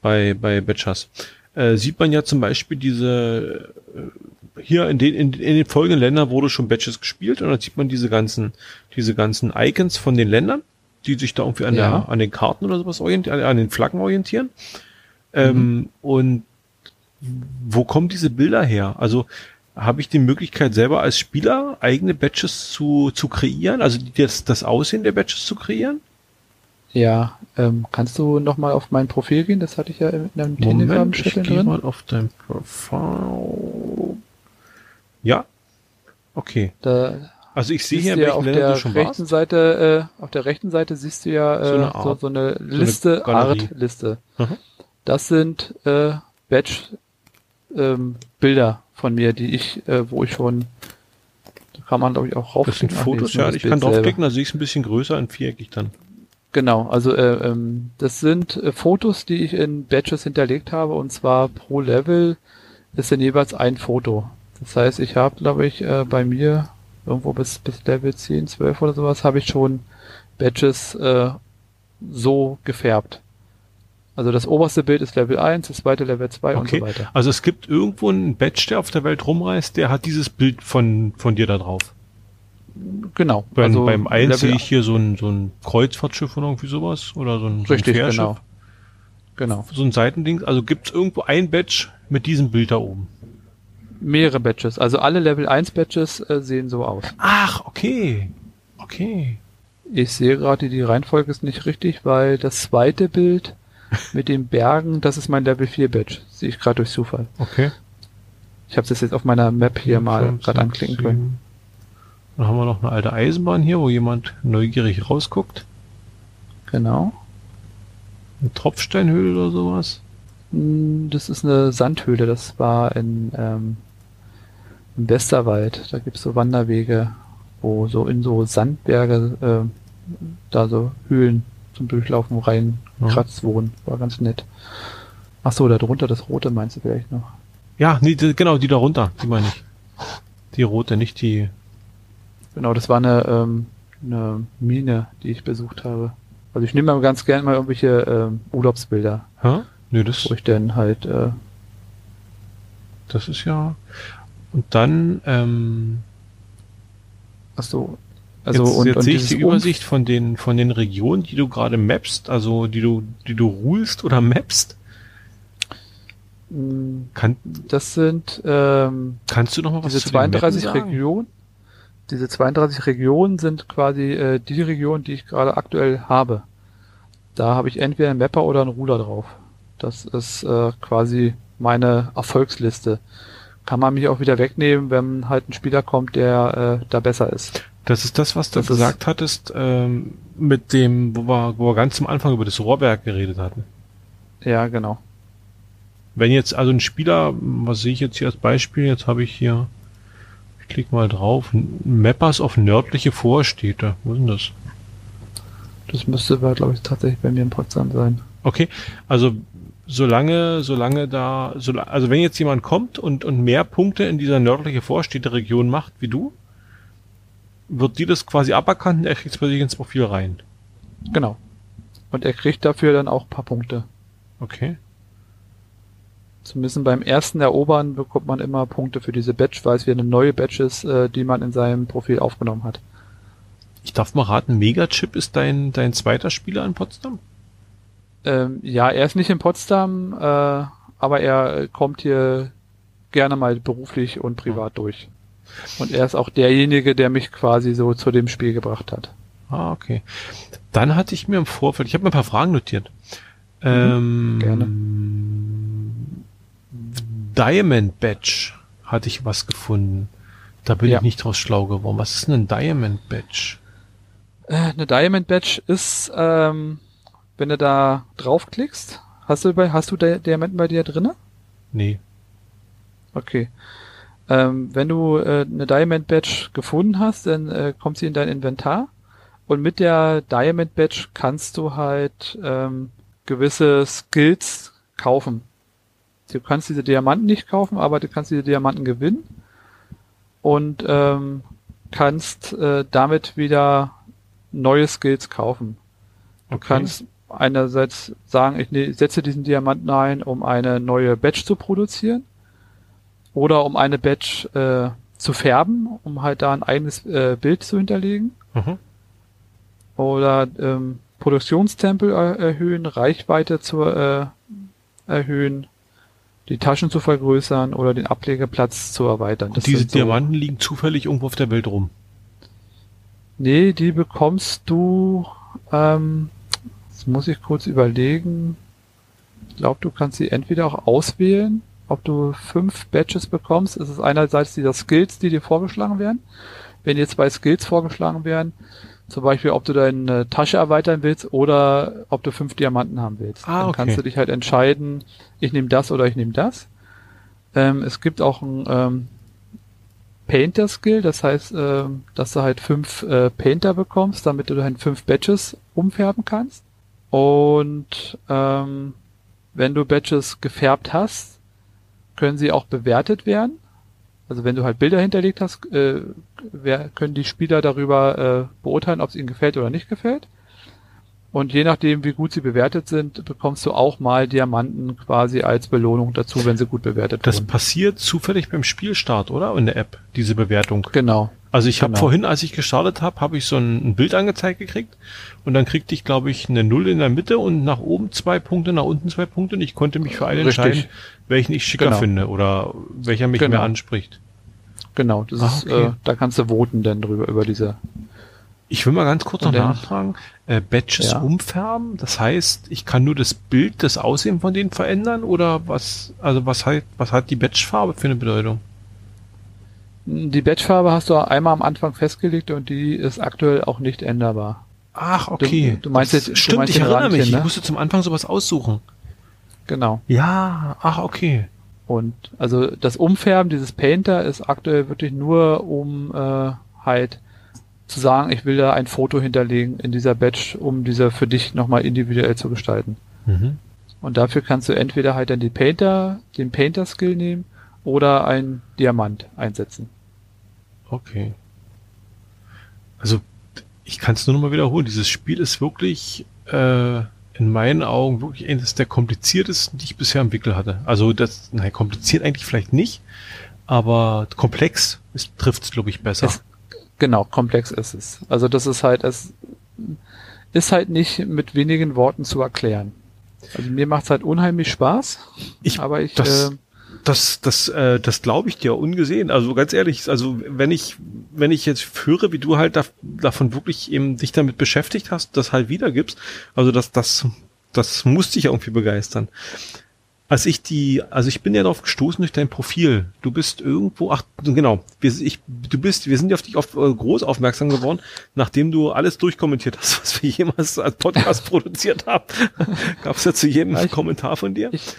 bei, bei Badgers, äh, sieht man ja zum Beispiel diese, äh, hier in den, in, in den folgenden Ländern wurde schon Badges gespielt und dann sieht man diese ganzen, diese ganzen Icons von den Ländern, die sich da irgendwie an, Ja. der, an den Karten oder sowas orientieren, an den Flaggen orientieren. Ähm, und wo kommen diese Bilder her? Also habe ich die Möglichkeit selber als Spieler eigene Badges zu, zu kreieren, also das, das Aussehen der Badges zu kreieren? Ja, ähm, kannst du noch mal auf mein Profil gehen? Das hatte ich ja in einem Moment, ich drin. mal auf dein Profil. Ja. Okay. Da Also ich sehe hier, ja auf Ländern der rechten warst. Seite, äh, auf der rechten Seite siehst du ja äh, So so, eine so, Art- eine Liste, Galerie. Art-Liste. Mhm. Das sind äh, Badge ähm, Bilder von mir, die ich, äh, wo ich schon, da kann man glaube ich auch Das sind raufklicken. Ach nee, Fotos, ja, das ich kann draufklicken, da sehe ich es ein bisschen größer und viereckig dann. Genau, also äh, ähm, das sind äh, Fotos, die ich in Badges hinterlegt habe und zwar pro Level ist dann jeweils ein Foto. Das heißt, ich habe, glaube ich, äh, bei mir irgendwo bis, bis Level 10, 12 oder sowas habe ich schon Badges äh, so gefärbt. Also das oberste Bild ist Level 1, das zweite Level 2 und Okay. so weiter. Also es gibt irgendwo einen Badge, der auf der Welt rumreist, der hat dieses Bild von, von dir da drauf. Genau. Beim, also beim einen Level- sehe ich hier so ein, so ein Kreuzfahrtschiff oder irgendwie sowas oder so ein, so ein Richtig, Fährschiff. genau. Genau. So ein Seitending. Also gibt es irgendwo ein Badge mit diesem Bild da oben. Mehrere Badges. Also alle Level 1 Badges äh, sehen so aus. Ach, okay. Okay. Ich sehe gerade, die Reihenfolge ist nicht richtig, weil das zweite Bild mit den Bergen, das ist mein Level 4 Badge. Sehe ich gerade durch Zufall. Okay. Ich habe das jetzt auf meiner Map hier mal gerade anklicken können. Dann haben wir noch eine alte Eisenbahn hier, wo jemand neugierig rausguckt. Genau. Eine Tropfsteinhöhle oder sowas. Hm, Das ist eine Sandhöhle, das war in ähm, im Westerwald. Da gibt's so Wanderwege, wo so in so Sandberge äh, da so Höhlen zum Durchlaufen rein Ja. kratzt wurden. War ganz nett. Ach so, da drunter das rote meinst du vielleicht noch? Ja, nee, genau, die da runter, die meine ich. Die rote, nicht die. Genau, das war eine, ähm, eine Mine, die ich besucht habe. Also ich nehme mal ganz gerne mal irgendwelche ähm, Urlaubsbilder, Hä? Nee, das, wo ich dann halt, äh, das ist ja. Und dann, ähm, ach so, also jetzt, und, jetzt und sehe ich die Übersicht von den, von den Regionen, die du gerade mappst, also die du, die du rulst oder mappst. Mh, Kann, das sind ähm, kannst du noch mal was diese zu den Mappen 32 sagen? Regionen. Diese 32 Regionen sind quasi äh, die Region, die ich gerade aktuell habe. Da habe ich entweder einen Mapper oder einen Ruler drauf. Das ist äh, quasi meine Erfolgsliste. Kann man mich auch wieder wegnehmen, wenn halt ein Spieler kommt, der äh, da besser ist. Das ist das, was du Das gesagt hattest, ähm, mit dem, wo wir, wo wir ganz am Anfang über das Rohrwerk geredet hatten. Ja, genau. Wenn jetzt also ein Spieler, was sehe ich jetzt hier als Beispiel, jetzt habe ich hier, ich klicke mal drauf, Mappers auf nördliche Vorstädte. Wo ist denn das? Das müsste, glaube ich, tatsächlich bei mir in Potsdam sein. Okay, also solange, solange da, so, also wenn jetzt jemand kommt und, und mehr Punkte in dieser nördliche Vorstädte-Region macht wie du, wird dir das quasi aberkannt und er kriegt bei sich ins Profil rein. Genau. Und er kriegt dafür dann auch ein paar Punkte. Okay. Zumindest beim ersten Erobern bekommt man immer Punkte für diese Badge, weil es wieder eine neue Badge ist, äh, die man in seinem Profil aufgenommen hat. Ich darf mal raten, Megachip ist dein, dein zweiter Spieler in Potsdam? Ähm, ja, er ist nicht in Potsdam, äh, aber er kommt hier gerne mal beruflich und privat durch. Und er ist auch derjenige, der mich quasi so zu dem Spiel gebracht hat. Ah, okay. Dann hatte ich mir im Vorfeld, ich habe mir ein paar Fragen notiert. Mhm, ähm, gerne. Diamond Badge hatte ich was gefunden. Da bin ja. ich nicht draus schlau geworden. Was ist denn ein Diamond Badge? Äh, eine Diamond Badge ist, ähm, wenn du da draufklickst, hast du bei, hast du Diamanten bei dir drinne? Nee. Okay. Ähm, wenn du äh, eine Diamond Badge gefunden hast, dann äh, kommt sie in dein Inventar und mit der Diamond Badge kannst du halt ähm, gewisse Skills kaufen. Du kannst diese Diamanten nicht kaufen, aber du kannst diese Diamanten gewinnen und ähm, kannst äh, damit wieder neue Skills kaufen. Du okay. kannst einerseits sagen, ich ne, setze diesen Diamanten ein, um eine neue Badge zu produzieren oder um eine Badge äh, zu färben, um halt da ein eigenes äh, Bild zu hinterlegen. Mhm. Oder ähm, Produktionstempel er erhöhen, Reichweite zu äh, erhöhen, die Taschen zu vergrößern oder den Ablegeplatz zu erweitern. Das diese so Diamanten liegen zufällig irgendwo auf der Welt rum. Nee, die bekommst du, ähm, das muss ich kurz überlegen. Ich glaube, du kannst sie entweder auch auswählen ob du fünf Badges bekommst. Es ist einerseits dieser Skills, die dir vorgeschlagen werden. Wenn dir zwei Skills vorgeschlagen werden, zum Beispiel, ob du deine Tasche erweitern willst oder ob du fünf Diamanten haben willst. Ah, Dann okay. kannst du dich halt entscheiden, ich nehme das oder ich nehme das. Ähm, es gibt auch ein ähm, Painter-Skill, das heißt, äh, dass du halt fünf äh, Painter bekommst, damit du dann fünf Badges umfärben kannst. Und ähm, wenn du Badges gefärbt hast, können sie auch bewertet werden. Also wenn du halt Bilder hinterlegt hast, äh, wer, können die Spieler darüber äh, beurteilen, ob es ihnen gefällt oder nicht gefällt. Und je nachdem, wie gut sie bewertet sind, bekommst du auch mal Diamanten quasi als Belohnung dazu, wenn sie gut bewertet das wurden. Das passiert zufällig beim Spielstart, oder? In der App, diese Bewertung. Genau. Also ich habe genau. vorhin, als ich gestartet habe, habe ich so ein, ein, Bild angezeigt gekriegt und dann kriegte ich, glaube ich, eine Null in der Mitte und nach oben zwei Punkte, nach unten zwei Punkte und ich konnte mich für einen Richtig. entscheiden, welchen ich schicker genau. finde oder welcher mich genau. mehr anspricht. Genau, das Ach, ist, okay. äh, da kannst du voten denn drüber, über diese ich will mal ganz kurz noch nachfragen. Äh, Badges ja. umfärben, das heißt, ich kann nur das Bild, das Aussehen von denen verändern oder was, also was hat, was hat die Badgefarbe für eine Bedeutung? Die Badgefarbe hast du einmal am Anfang festgelegt und die ist aktuell auch nicht änderbar. Ach, okay. Du, du meinst jetzt, stimmt, meinst ich erinnere mich, ne? ich musste zum Anfang sowas aussuchen. Genau. Ja, ach, okay. Und also das Umfärben dieses Painter ist aktuell wirklich nur um äh, halt zu sagen, ich will da ein Foto hinterlegen in dieser Badge, um diese für dich nochmal individuell zu gestalten. Mhm. Und dafür kannst du entweder halt dann die Painter, den Painter-Skill nehmen oder ein Diamant einsetzen. Okay. Also, ich kann es nur nochmal wiederholen. Dieses Spiel ist wirklich äh, in meinen Augen wirklich eines der kompliziertesten, die ich bisher entwickelt hatte. Also das, nein, kompliziert eigentlich vielleicht nicht, aber komplex trifft es, glaube ich, besser. Es, Genau, komplex ist es. Also das ist halt, es ist halt nicht mit wenigen Worten zu erklären. Also mir macht es halt unheimlich Spaß. Ich, aber ich. Das, äh, das, das, äh, das glaube ich dir ungesehen. Also ganz ehrlich, also wenn ich, wenn ich jetzt höre, wie du halt da, davon wirklich eben dich damit beschäftigt hast, das halt wiedergibst, also das, das, das muss dich irgendwie begeistern als ich die, also ich bin ja darauf gestoßen durch dein Profil. Du bist irgendwo, ach genau, wir, ich, du bist, wir sind ja auf dich auf, äh, groß aufmerksam geworden, nachdem du alles durchkommentiert hast, was wir jemals als Podcast produziert haben. Gab es ja zu jedem ich, Kommentar von dir? Ich,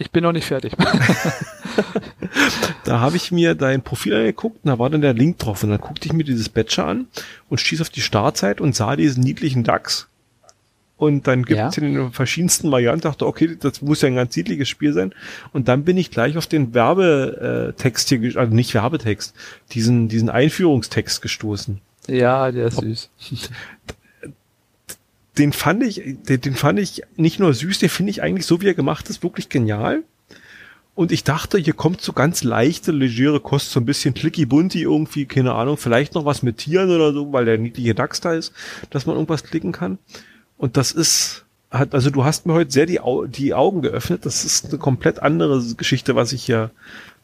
ich bin noch nicht fertig. da habe ich mir dein Profil angeguckt und da war dann der Link drauf und dann guckte ich mir dieses Badger an und stieß auf die Startzeit und sah diesen niedlichen DAX und dann gibt es ja. in den verschiedensten Varianten, dachte, okay, das muss ja ein ganz niedliches Spiel sein. Und dann bin ich gleich auf den Werbetext hier, also nicht Werbetext, diesen, diesen Einführungstext gestoßen. Ja, der ist süß. Den fand ich, den, den fand ich nicht nur süß, den finde ich eigentlich so wie er gemacht ist, wirklich genial. Und ich dachte, hier kommt so ganz leichte, legere Kost, so ein bisschen clicky bunti irgendwie, keine Ahnung, vielleicht noch was mit Tieren oder so, weil der niedliche DAX da ist, dass man irgendwas klicken kann. Und das ist, hat, also du hast mir heute sehr die, Au die Augen geöffnet. Das ist eine komplett andere Geschichte, was ich hier,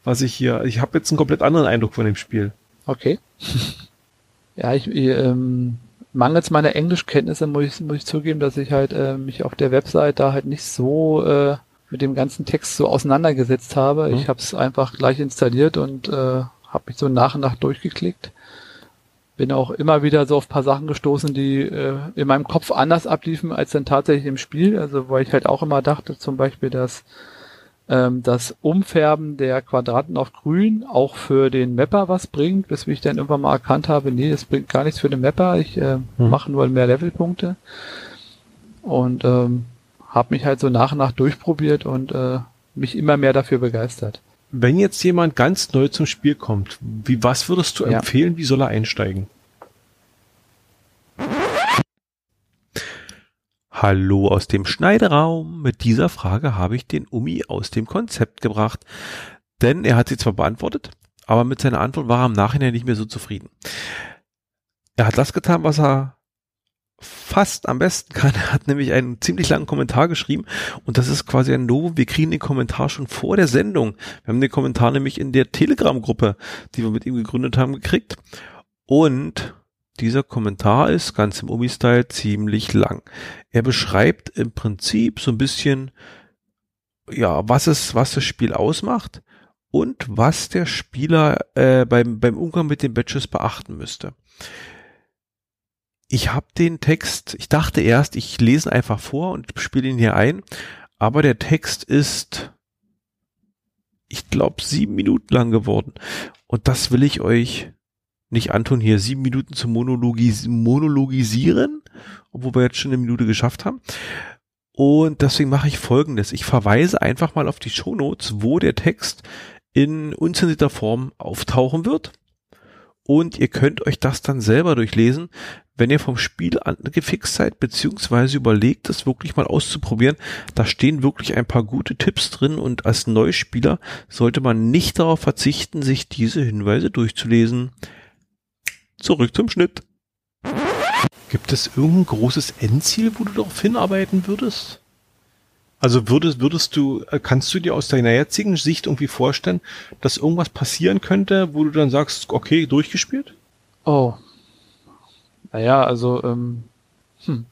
was ich hier, ich habe jetzt einen komplett anderen Eindruck von dem Spiel. Okay. ja, ich, ähm, mangels meiner Englischkenntnisse muss ich, muss ich zugeben, dass ich halt äh, mich auf der Website da halt nicht so äh, mit dem ganzen Text so auseinandergesetzt habe. Mhm. Ich habe es einfach gleich installiert und äh, habe mich so nach und nach durchgeklickt. Bin auch immer wieder so auf paar Sachen gestoßen, die äh, in meinem Kopf anders abliefen als dann tatsächlich im Spiel. Also weil ich halt auch immer dachte, zum Beispiel, dass ähm, das Umfärben der Quadraten auf grün auch für den Mapper was bringt, bis ich dann irgendwann mal erkannt habe, nee, es bringt gar nichts für den Mapper, ich äh, hm. mache nur mehr Levelpunkte. Und ähm, habe mich halt so nach und nach durchprobiert und äh, mich immer mehr dafür begeistert. Wenn jetzt jemand ganz neu zum Spiel kommt, wie was würdest du ja. empfehlen, wie soll er einsteigen? Hallo aus dem Schneideraum. Mit dieser Frage habe ich den Umi aus dem Konzept gebracht. Denn er hat sie zwar beantwortet, aber mit seiner Antwort war er im Nachhinein nicht mehr so zufrieden. Er hat das getan, was er fast am besten kann. Er hat nämlich einen ziemlich langen Kommentar geschrieben und das ist quasi ein Novum. Wir kriegen den Kommentar schon vor der Sendung. Wir haben den Kommentar nämlich in der Telegram-Gruppe, die wir mit ihm gegründet haben, gekriegt. Und dieser Kommentar ist ganz im Umi-Style ziemlich lang. Er beschreibt im Prinzip so ein bisschen, ja, was es, was das Spiel ausmacht und was der Spieler äh, beim, beim Umgang mit den Badges beachten müsste. Ich habe den Text, ich dachte erst, ich lese einfach vor und spiele ihn hier ein, aber der Text ist, ich glaube, sieben Minuten lang geworden. Und das will ich euch nicht Anton hier sieben Minuten zu monologis monologisieren, obwohl wir jetzt schon eine Minute geschafft haben. Und deswegen mache ich folgendes. Ich verweise einfach mal auf die Show Notes, wo der Text in unzensierter Form auftauchen wird. Und ihr könnt euch das dann selber durchlesen, wenn ihr vom Spiel angefixt seid, beziehungsweise überlegt, das wirklich mal auszuprobieren. Da stehen wirklich ein paar gute Tipps drin und als Neuspieler sollte man nicht darauf verzichten, sich diese Hinweise durchzulesen. Zurück zum Schnitt. Gibt es irgendein großes Endziel, wo du darauf hinarbeiten würdest? Also würdest, würdest du, äh, kannst du dir aus deiner jetzigen Sicht irgendwie vorstellen, dass irgendwas passieren könnte, wo du dann sagst, okay, durchgespielt? Oh. Naja, also, ähm, hm.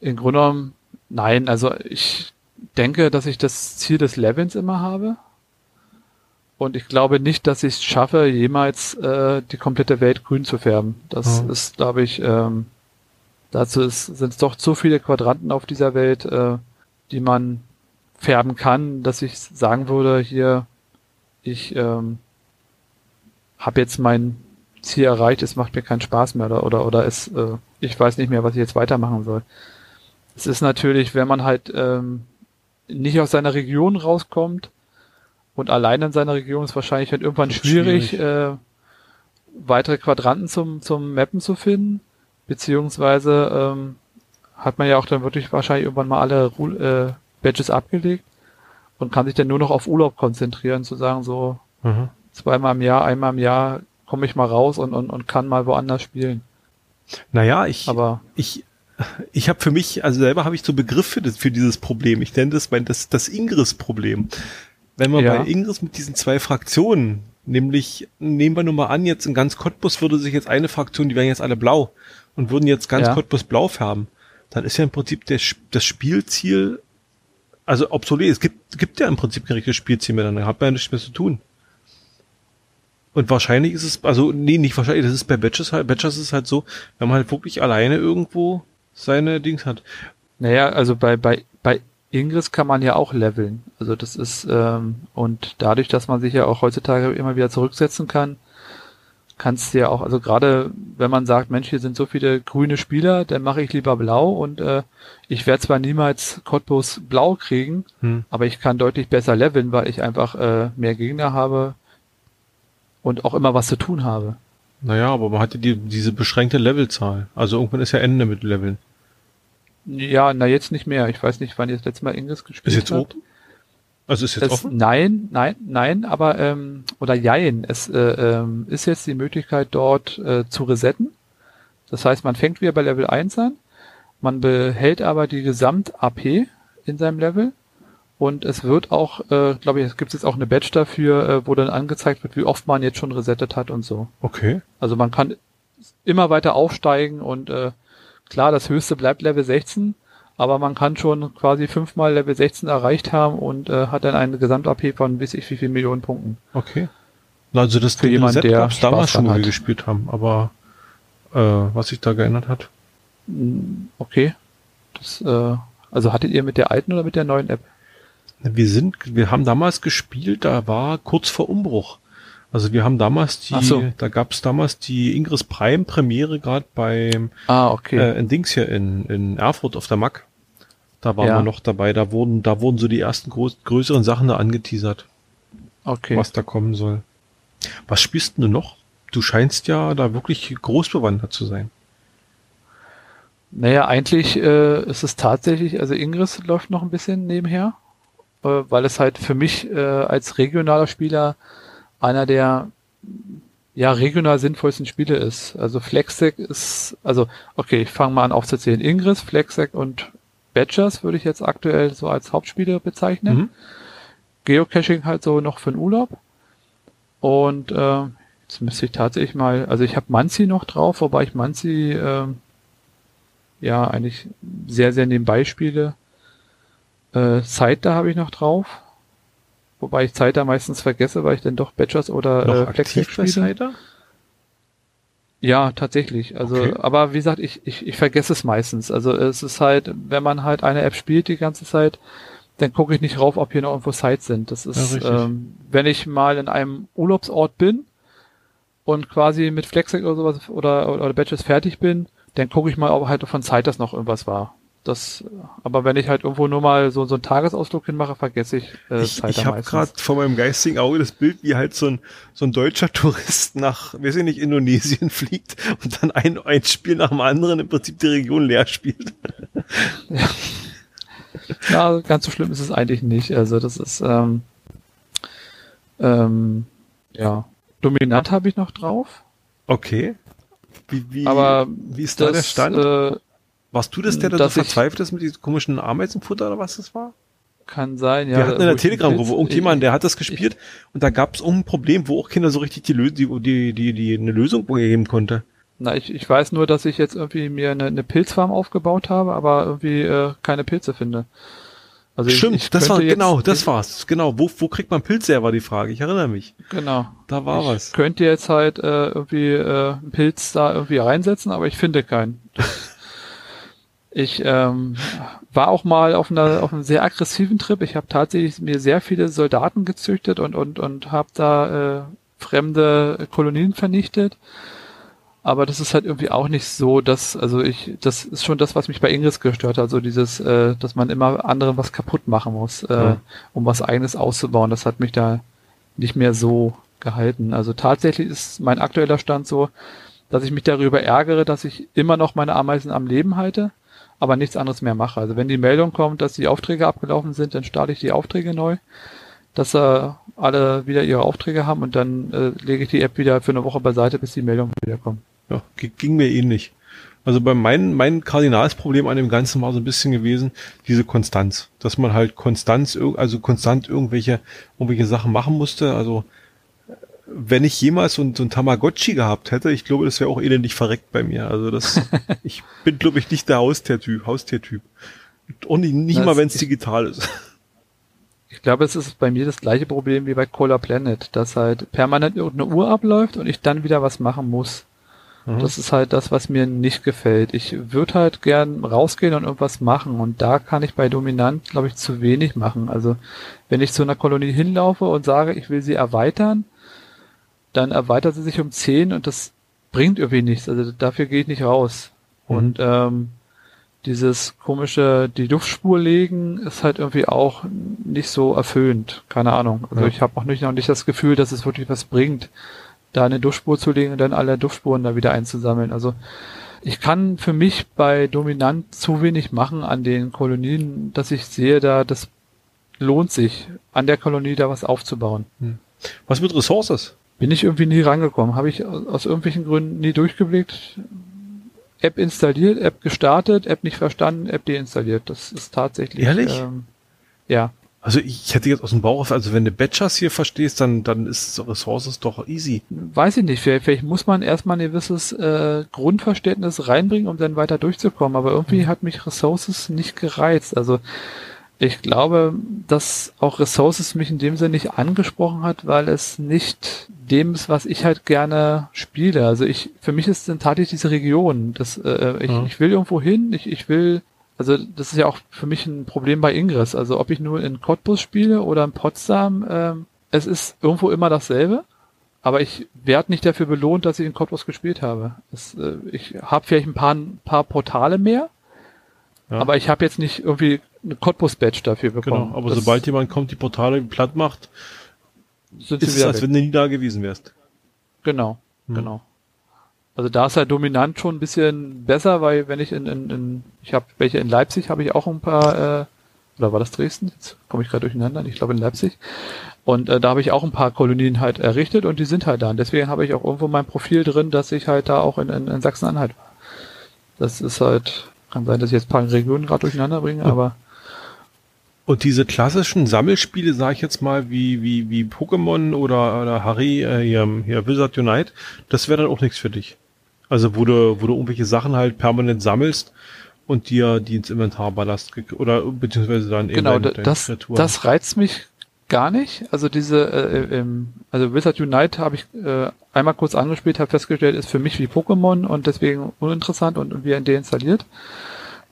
im Grunde genommen, nein, also ich denke, dass ich das Ziel des Levels immer habe. Und ich glaube nicht, dass ich es schaffe, jemals äh, die komplette Welt grün zu färben. Das oh. ist, glaube ich, ähm, dazu sind es doch zu viele Quadranten auf dieser Welt, äh, die man färben kann, dass ich sagen würde, hier, ich ähm, habe jetzt mein Ziel erreicht, es macht mir keinen Spaß mehr oder oder, oder es, äh, ich weiß nicht mehr, was ich jetzt weitermachen soll. Es ist natürlich, wenn man halt ähm, nicht aus seiner Region rauskommt, und allein in seiner Region ist wahrscheinlich halt irgendwann schwierig, schwierig. Äh, weitere Quadranten zum, zum Mappen zu finden. Beziehungsweise ähm, hat man ja auch dann wirklich wahrscheinlich irgendwann mal alle äh, Badges abgelegt und kann sich dann nur noch auf Urlaub konzentrieren, zu sagen, so mhm. zweimal im Jahr, einmal im Jahr komme ich mal raus und, und, und kann mal woanders spielen. Naja, ich, Aber ich, ich habe für mich, also selber habe ich so Begriff für, das, für dieses Problem. Ich nenne das mein, das, das Ingress-Problem. Wenn man ja. bei Ingress mit diesen zwei Fraktionen, nämlich nehmen wir nur mal an, jetzt in ganz Cottbus würde sich jetzt eine Fraktion, die wären jetzt alle blau und würden jetzt ganz ja. Cottbus blau färben, dann ist ja im Prinzip der, das Spielziel, also obsolet. Es gibt, gibt ja im Prinzip kein richtiges Spielziel mehr, dann hat man ja nichts mehr zu tun. Und wahrscheinlich ist es, also nee, nicht wahrscheinlich, das ist bei Batches halt, Batches ist halt so, wenn man halt wirklich alleine irgendwo seine Dings hat. Naja, also bei, bei, bei Ingress kann man ja auch leveln. Also das ist, ähm, und dadurch, dass man sich ja auch heutzutage immer wieder zurücksetzen kann, kannst du ja auch, also gerade wenn man sagt, Mensch, hier sind so viele grüne Spieler, dann mache ich lieber blau und äh, ich werde zwar niemals Cottbus blau kriegen, hm. aber ich kann deutlich besser leveln, weil ich einfach äh, mehr Gegner habe und auch immer was zu tun habe. Naja, aber man hatte die, diese beschränkte Levelzahl. Also irgendwann ist ja Ende mit Leveln. Ja, na jetzt nicht mehr. Ich weiß nicht, wann ihr das letzte Mal Ingress gespielt habt. Ist jetzt offen? Also ist jetzt das, offen? Nein, nein, nein, aber ähm, oder jein. Es äh, ähm, ist jetzt die Möglichkeit dort äh, zu resetten. Das heißt, man fängt wieder bei Level 1 an. Man behält aber die Gesamt-AP in seinem Level und es wird auch, äh, glaube ich, es gibt jetzt auch eine Badge dafür, äh, wo dann angezeigt wird, wie oft man jetzt schon resettet hat und so. Okay. Also man kann immer weiter aufsteigen und äh, klar, das höchste bleibt Level 16, aber man kann schon quasi fünfmal Level 16 erreicht haben und äh, hat dann eine Gesamt-AP von bis ich wie viel Millionen Punkten. Okay. Also das Für jemanden, der gab's damals schon, hat. gespielt haben, aber äh, was sich da geändert hat. Mm, Okay. Das, äh, also hattet ihr mit der alten oder mit der neuen App? Wir sind, wir haben damals gespielt, da war kurz vor Umbruch. Also wir haben damals die, so. da gab's damals die Ingress Prime Premiere gerade beim Ah, okay. äh, in Dings hier in, in Erfurt auf der Mac. Da waren Ja. wir noch dabei, da wurden, da wurden so die ersten groß, größeren Sachen da angeteasert, okay. was da kommen soll. Was spielst du noch? Du scheinst ja da wirklich großbewandert zu sein. Naja, eigentlich äh, ist es tatsächlich, also Ingress läuft noch ein bisschen nebenher, äh, weil es halt für mich äh, als regionaler Spieler einer der ja regional sinnvollsten Spiele ist. Also Flexdeck ist, also okay, ich fange mal an aufzuzählen. Ingress, Flexdeck und Badgers würde ich jetzt aktuell so als Hauptspiele bezeichnen. Mhm. Geocaching halt so noch für den Urlaub. Und äh, jetzt müsste ich tatsächlich mal, also ich habe Manzi noch drauf, wobei ich Manzi ähm, ja eigentlich sehr, sehr nebenbei spiele. Äh, Zeit da habe ich noch drauf. Wobei ich Zeit da meistens vergesse, weil ich dann doch Badgers oder Noch äh, aktiv spiele. Cider? Ja, tatsächlich. Also, Okay. aber wie gesagt, ich, ich, ich vergesse es meistens. Also es ist halt, wenn man halt eine App spielt die ganze Zeit, dann gucke ich nicht rauf, ob hier noch irgendwo Sites sind. Das ist, richtig. ähm, wenn ich mal in einem Urlaubsort bin und quasi mit Flexdeck oder sowas oder, oder Badges fertig bin, dann gucke ich mal, ob halt von Zeit noch irgendwas war. Das, aber wenn ich halt irgendwo nur mal so, so einen Tagesausflug hinmache, vergesse ich äh, Ich, Zeit ich habe gerade vor meinem geistigen Auge das Bild, wie halt so ein, so ein deutscher Tourist nach, weiß ich nicht, Indonesien fliegt und dann ein, ein Spiel nach dem anderen im Prinzip die Region leer spielt. Ja, ganz so schlimm ist es eigentlich nicht. Also das ist ähm, ähm, ja dominant habe ich noch drauf. Okay. Wie, wie, Aber wie ist da der Das, Stand? Äh, Warst du das, der da so ich- verzweifelt ist mit diesem komischen Ameisenfutter oder was das war? kann sein, ja. wir hatten in der ich Telegram-Gruppe Pilz- irgendjemand, der hat das gespielt und da gab es ein Problem, wo auch Kinder so richtig die, die, die, die, die eine Lösung geben konnte. Na, ich, ich weiß nur, dass ich jetzt irgendwie mir eine, eine Pilzfarm aufgebaut habe, aber irgendwie äh, keine Pilze finde. Also ich- Stimmt, ich das war jetzt- genau, das ich, war's. Genau, wo, wo kriegt man Pilze her, war die Frage. Ich erinnere mich. Genau. Da war ich was. könnte jetzt halt äh, irgendwie äh, einen Pilz da irgendwie reinsetzen, aber ich finde keinen. Ich ähm, war auch mal auf, einer, auf einem sehr aggressiven Trip. Ich habe tatsächlich mir sehr viele Soldaten gezüchtet und und und habe da äh, fremde Kolonien vernichtet. Aber das ist halt irgendwie auch nicht so, dass also ich das ist schon das, was mich bei Ingress gestört hat, also dieses, äh, dass man immer anderen was kaputt machen muss, äh, Ja. um was eigenes auszubauen. Das hat mich da nicht mehr so gehalten. Also tatsächlich ist mein aktueller Stand so, dass ich mich darüber ärgere, dass ich immer noch meine Ameisen am Leben halte, aber nichts anderes mehr mache. Also wenn die Meldung kommt, dass die Aufträge abgelaufen sind, dann starte ich die Aufträge neu, dass äh, alle wieder ihre Aufträge haben und dann äh, lege ich die App wieder für eine Woche beiseite, bis die Meldung wieder kommt. Ja, ging mir ähnlich. Also bei mein, mein Kardinalsproblem an dem Ganzen war so ein bisschen gewesen, diese Konstanz. Dass man halt Konstanz, also konstant irgendwelche, irgendwelche Sachen machen musste. Also wenn ich jemals so ein, so ein Tamagotchi gehabt hätte, ich glaube, das wäre auch elendig verreckt bei mir. Also das, ich bin, glaube ich, nicht der Haustiertyp, Haustiertyp. Und nicht, nicht Das mal, wenn es digital ist. Ich glaube, es ist bei mir das gleiche Problem wie bei Cola Planet, dass halt permanent irgendeine Uhr abläuft und ich dann wieder was machen muss. Mhm. Das ist halt das, was mir nicht gefällt. Ich würde halt gern rausgehen und irgendwas machen und da kann ich bei Dominant, glaube ich, zu wenig machen. Also wenn ich zu einer Kolonie hinlaufe und sage, ich will sie erweitern, dann erweitert sie sich um 10 und das bringt irgendwie nichts. Also dafür gehe ich nicht raus. Mhm. Und ähm, dieses komische, die Duftspur legen, ist halt irgendwie auch nicht so erfüllend. Keine Ahnung. Also Ja. ich habe auch nicht, noch nicht das Gefühl, dass es wirklich was bringt, da eine Duftspur zu legen und dann alle Duftspuren da wieder einzusammeln. Also ich kann für mich bei Dominant zu wenig machen an den Kolonien, dass ich sehe, da das lohnt sich, an der Kolonie da was aufzubauen. Was mit Ressources? Bin ich irgendwie nie rangekommen. Habe ich aus, irgendwelchen Gründen nie durchgeblickt. App installiert, App gestartet, App nicht verstanden, App deinstalliert. Das ist tatsächlich. Ehrlich? Ähm, ja. Also ich hätte jetzt aus dem Bauch auf, also wenn du Batchers hier verstehst, dann, dann ist Ressources doch easy. Weiß ich nicht, vielleicht, vielleicht muss man erstmal ein gewisses äh, Grundverständnis reinbringen, um dann weiter durchzukommen. Aber irgendwie hat mich Ressources nicht gereizt. Also ich glaube, dass auch Ressources mich in dem Sinne nicht angesprochen hat, weil es nicht dem ist, was ich halt gerne spiele. Also ich, für mich ist dann tatsächlich diese Region. Das, äh, ich, Mhm. ich will irgendwo hin, ich, ich will, also das ist ja auch für mich ein Problem bei Ingress. Also ob ich nur in Cottbus spiele oder in Potsdam, ähm, es ist irgendwo immer dasselbe. Aber ich werde nicht dafür belohnt, dass ich in Cottbus gespielt habe. Es, äh, ich habe vielleicht ein paar, ein paar Portale mehr, Ja. aber ich habe jetzt nicht irgendwie eine Cottbus-Badge dafür bekommen. Genau, aber Das sobald jemand kommt, die Portale platt macht, sind ist sie es, als wenn du nie da gewesen wärst. Genau, Hm. genau. Also da ist halt dominant schon ein bisschen besser, weil wenn ich in, in, in ich habe welche in Leipzig, habe ich auch ein paar, äh, oder war das Dresden? Jetzt komme ich gerade durcheinander, ich glaube in Leipzig. Und äh, da habe ich auch ein paar Kolonien halt errichtet und die sind halt da. Und deswegen habe ich auch irgendwo mein Profil drin, dass ich halt da auch in, in, in Sachsen-Anhalt war. Das ist halt, kann sein, dass ich jetzt ein paar Regionen gerade durcheinander bringe, aber Und diese klassischen Sammelspiele, sage ich jetzt mal, wie, wie, wie Pokémon oder, oder Harry, äh, hier, hier Wizard Unite, das wäre dann auch nichts für dich. Also wo du, wo du irgendwelche Sachen halt permanent sammelst und dir die ins Inventar ballerst ge- oder beziehungsweise dann eben genau, deine, da- das, Kreaturen. das reizt mich gar nicht. Also diese, äh, ähm, also Wizard Unite habe ich äh, einmal kurz angespielt, habe festgestellt, ist für mich wie Pokémon und deswegen uninteressant und, und wieder deinstalliert.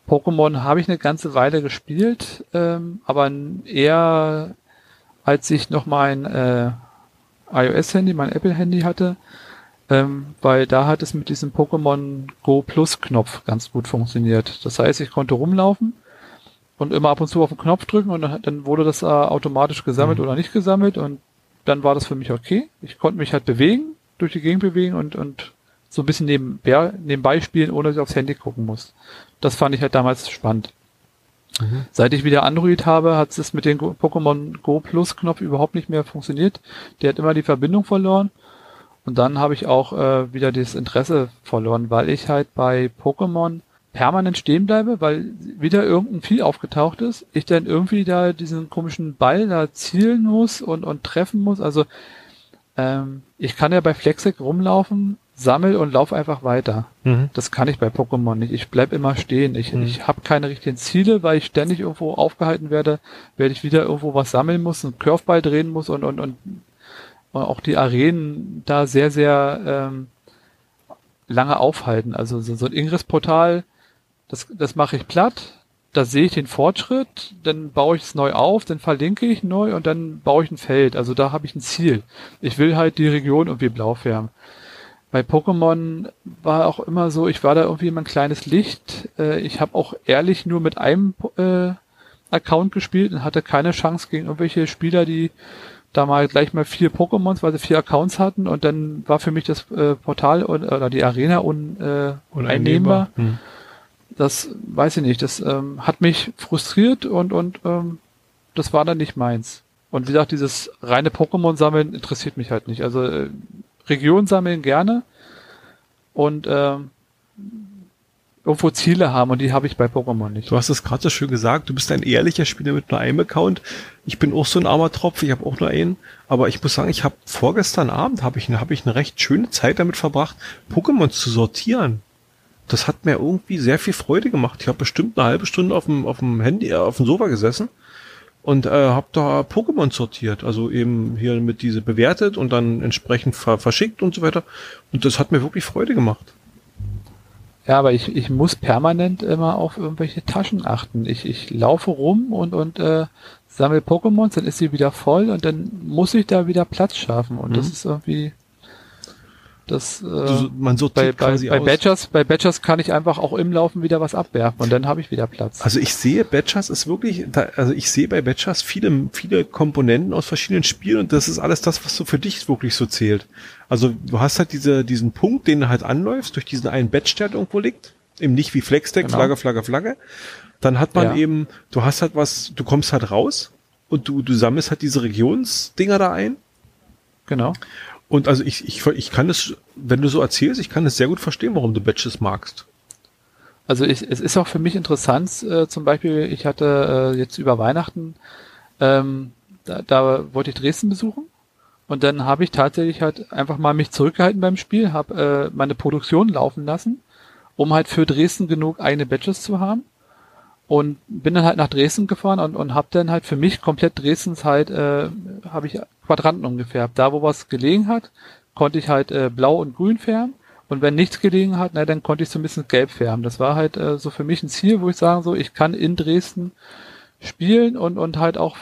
Pokémon habe ich eine ganze Weile gespielt, ähm, aber eher als ich noch mein äh, iOS-Handy, mein Apple-Handy hatte, ähm, weil da hat es mit diesem Pokémon Go Plus Knopf ganz gut funktioniert. Das heißt, ich konnte rumlaufen und immer ab und zu auf den Knopf drücken und dann, dann wurde das äh, automatisch gesammelt Mhm. oder nicht gesammelt und dann war das für mich okay. Ich konnte mich halt bewegen, durch die Gegend bewegen und, und so ein bisschen nebenbei, nebenbei spielen, ohne dass ich aufs Handy gucken muss. Das fand ich halt damals spannend. Mhm. Seit ich wieder Android habe, hat es mit dem Pokémon Go Plus Knopf überhaupt nicht mehr funktioniert. Der hat immer die Verbindung verloren. Und dann habe ich auch äh, wieder das Interesse verloren, weil ich halt bei Pokémon permanent stehen bleibe, weil wieder irgendein Vieh aufgetaucht ist, ich dann irgendwie da diesen komischen Ball da zielen muss und, und treffen muss. Also ähm, ich kann ja bei Flexec rumlaufen, sammel und lauf einfach weiter. Mhm. Das kann ich bei Pokémon nicht. Ich bleib immer stehen. Ich, Mhm. ich habe keine richtigen Ziele, weil ich ständig irgendwo aufgehalten werde, werde ich wieder irgendwo was sammeln muss, einen Curveball drehen muss und, und, und, auch die Arenen da sehr, sehr ähm, lange aufhalten. Also so, so ein Ingress-Portal, das, das mache ich platt, da sehe ich den Fortschritt, dann baue ich es neu auf, dann verlinke ich neu und dann baue ich ein Feld. Also da habe ich ein Ziel. Ich will halt die Region irgendwie blau färben. Bei Pokémon war auch immer so, ich war da irgendwie immer ein kleines Licht. Äh, ich habe auch ehrlich nur mit einem äh, Account gespielt und hatte keine Chance gegen irgendwelche Spieler, die da mal gleich mal vier Pokémons, weil sie vier Accounts hatten und dann war für mich das äh, Portal un, oder die Arena un, äh, uneinnehmbar. Mhm. Das weiß ich nicht. Das ähm, hat mich frustriert und und ähm, das war dann nicht meins. Und wie gesagt, dieses reine Pokémon sammeln interessiert mich halt nicht. Also äh, Region sammeln gerne und ähm, irgendwo Ziele haben und die habe ich bei Pokémon nicht. Du hast es gerade so schön gesagt, du bist ein ehrlicher Spieler mit nur einem Account. Ich bin auch so ein armer Tropf, ich habe auch nur einen. Aber ich muss sagen, ich habe vorgestern Abend habe ich, hab ich eine recht schöne Zeit damit verbracht, Pokémon zu sortieren. Das hat mir irgendwie sehr viel Freude gemacht. Ich habe bestimmt eine halbe Stunde auf dem, auf dem Handy, äh, auf dem Sofa gesessen und äh, habe da Pokémon sortiert. Also eben hier mit diese bewertet und dann entsprechend ver verschickt und so weiter. Und das hat mir wirklich Freude gemacht. Ja, aber ich, ich muss permanent immer auf irgendwelche Taschen achten. Ich, ich laufe rum und, und äh, sammle Pokémons, dann ist sie wieder voll und dann muss ich da wieder Platz schaffen. Und das Mhm. ist irgendwie das äh, Also man bei, sortiert bei, quasi bei aus. Badgers, bei Badgers kann ich einfach auch im Laufen wieder was abwerfen und dann habe ich wieder Platz. Also ich sehe, Batchers ist wirklich, also ich sehe bei Batchers viele, viele Komponenten aus verschiedenen Spielen und das ist alles das, was so für dich wirklich so zählt. Also du hast halt diese, diesen Punkt, den du halt anläufst, durch diesen einen Batch, der halt irgendwo liegt. Eben nicht wie Flexdeck, Genau. Flagge, Flagge, Flagge. Dann hat man Ja. eben, du hast halt was, du kommst halt raus und du, du sammelst halt diese Regionsdinger da ein. Genau. Und also ich, ich, ich kann es, wenn du so erzählst, ich kann es sehr gut verstehen, warum du Batches magst. Also ich, es ist auch für mich interessant, äh, zum Beispiel, ich hatte äh, jetzt über Weihnachten, ähm, da, da wollte ich Dresden besuchen und dann habe ich tatsächlich halt einfach mal mich zurückgehalten beim Spiel, habe äh, meine Produktion laufen lassen, um halt für Dresden genug eigene Badges zu haben und bin dann halt nach Dresden gefahren und, und habe dann halt für mich komplett Dresdens halt, äh, habe ich Quadranten umgefärbt. Da, wo was gelegen hat, konnte ich halt äh, blau und grün färben und wenn nichts gelegen hat, na, dann konnte ich so ein bisschen gelb färben. Das war halt äh, so für mich ein Ziel, wo ich sagen so, ich kann in Dresden spielen und, und halt auch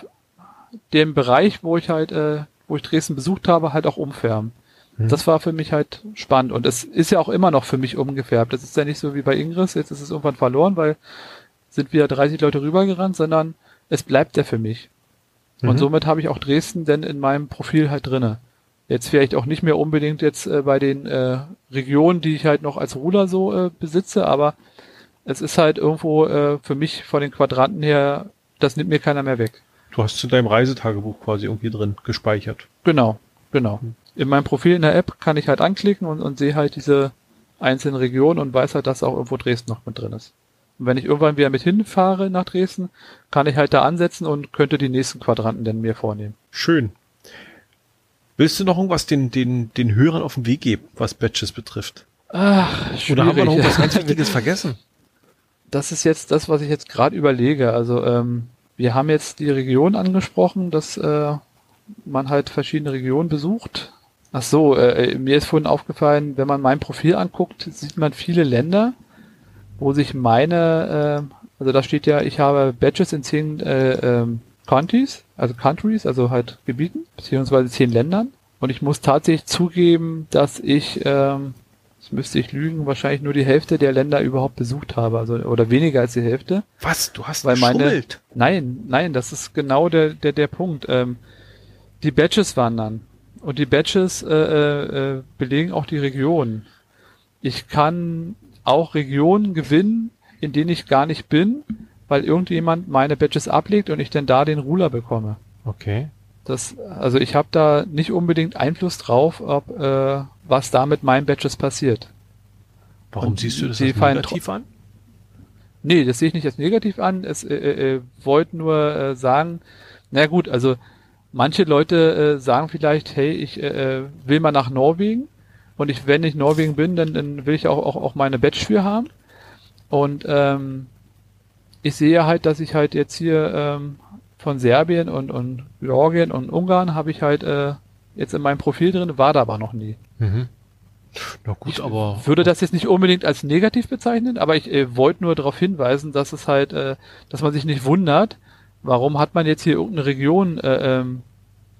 den Bereich, wo ich halt, äh, wo ich Dresden besucht habe, halt auch umfärben. Mhm. Das war für mich halt spannend und es ist ja auch immer noch für mich umgefärbt. Das ist ja nicht so wie bei Ingris, jetzt ist es irgendwann verloren, weil sind wieder 30 Leute rübergerannt, sondern es bleibt ja für mich. Mhm. Und somit habe ich auch Dresden denn in meinem Profil halt drinne. Jetzt vielleicht auch nicht mehr unbedingt jetzt äh, bei den äh, Regionen, die ich halt noch als Ruler so äh, besitze, aber es ist halt irgendwo äh, für mich von den Quadranten her, das nimmt mir keiner mehr weg. Du hast zu deinem Reisetagebuch quasi irgendwie drin gespeichert. Genau, genau. In meinem Profil in der App kann ich halt anklicken und, und sehe halt diese einzelnen Regionen und weiß halt, dass auch irgendwo Dresden noch mit drin ist. Und wenn ich irgendwann wieder mit hinfahre nach Dresden, kann ich halt da ansetzen und könnte die nächsten Quadranten denn mir vornehmen. Schön. Willst du noch irgendwas den, den, den Hörern auf den Weg geben, was Batches betrifft? Ach, schwierig. Oder haben wir noch was ganz Wichtiges vergessen? Das ist jetzt das, was ich jetzt gerade überlege. Also ähm, wir haben jetzt die Region angesprochen, dass äh, man halt verschiedene Regionen besucht. Ach so, äh, mir ist vorhin aufgefallen, wenn man mein Profil anguckt, sieht man viele Länder, wo sich meine, äh, also da steht ja, ich habe Badges in zehn äh, ähm, Countries, also Countries, also halt Gebieten, beziehungsweise zehn Ländern. Und ich muss tatsächlich zugeben, dass ich, ähm, das müsste ich lügen, wahrscheinlich nur die Hälfte der Länder überhaupt besucht habe, also oder weniger als die Hälfte. Was? Du hast weil meine, Nein, nein, das ist genau der der der Punkt. Ähm, die Badges wandern und die Badges äh, äh, äh, belegen auch die Regionen. Ich kann auch Regionen gewinnen, in denen ich gar nicht bin, weil irgendjemand meine Badges ablegt und ich dann da den Ruler bekomme. Okay. Das, also ich habe da nicht unbedingt Einfluss drauf, ob äh, was da mit meinen Badges passiert. Warum und siehst du das als negativ an? Nee, das sehe ich nicht als negativ an. Es äh, äh, äh wollte nur äh, sagen, na gut, also manche Leute äh, sagen vielleicht, hey, ich äh, äh, will mal nach Norwegen und ich, wenn ich Norwegen bin, dann, dann will ich auch, auch, auch meine Badge für haben. Und ähm, ich sehe halt, dass ich halt jetzt hier ähm, von Serbien und, und Georgien und Ungarn habe ich halt äh, jetzt in meinem Profil drin, war da aber noch nie. Mhm. Na gut, ich aber. Würde das jetzt nicht unbedingt als negativ bezeichnen, aber ich äh, wollte nur darauf hinweisen, dass es halt, äh, dass man sich nicht wundert, warum hat man jetzt hier irgendeine Region äh, ähm,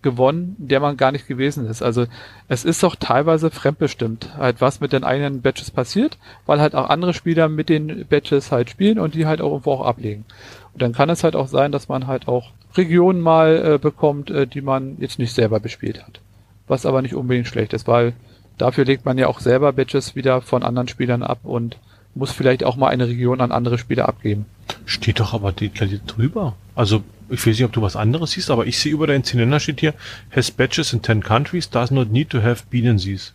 gewonnen, der man gar nicht gewesen ist. Also es ist doch teilweise fremdbestimmt, halt was mit den eigenen Badges passiert, weil halt auch andere Spieler mit den Badges halt spielen und die halt auch irgendwo auch ablegen. Und dann kann es halt auch sein, dass man halt auch Regionen mal äh, bekommt, äh, die man jetzt nicht selber bespielt hat. Was aber nicht unbedingt schlecht ist, weil dafür legt man ja auch selber Badges wieder von anderen Spielern ab und muss vielleicht auch mal eine Region an andere Spieler abgeben. Steht doch aber detailliert drüber. Also ich weiß nicht, ob du was anderes siehst, aber ich sehe über deinen Zylinder steht hier, has badges in 10 countries, does not need to have been in these.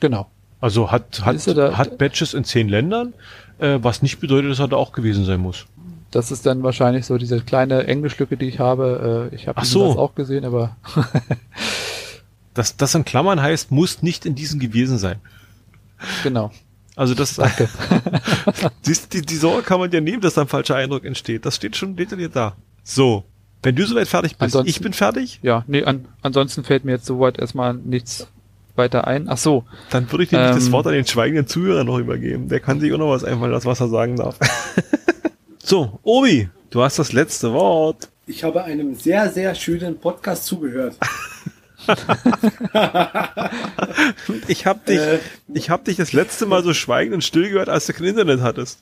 Genau. Also hat, hat, da, hat Badges in 10 Ländern, äh, was nicht bedeutet, dass er da auch gewesen sein muss. Das ist dann wahrscheinlich so diese kleine Englischlücke, die ich habe. Äh, ich habe so. das auch gesehen, aber. das, das in Klammern heißt, muss nicht in diesen gewesen sein. Genau. Also das, Danke. siehst, die, die Sorge kann man ja nehmen, dass da ein falscher Eindruck entsteht. Das steht schon detailliert da. So. Wenn du soweit fertig bist, ansonsten, ich bin fertig? Ja, nee, an, ansonsten fällt mir jetzt soweit erstmal nichts weiter ein. Ach so. Dann würde ich dir ähm, das Wort an den schweigenden Zuhörer noch übergeben. Der kann sich auch noch was einfallen lassen, was er sagen darf. so, Obi, du hast das letzte Wort. Ich habe einem sehr, sehr schönen Podcast zugehört. ich habe dich, äh, ich habe dich das letzte Mal so schweigend und still gehört, als du kein Internet hattest.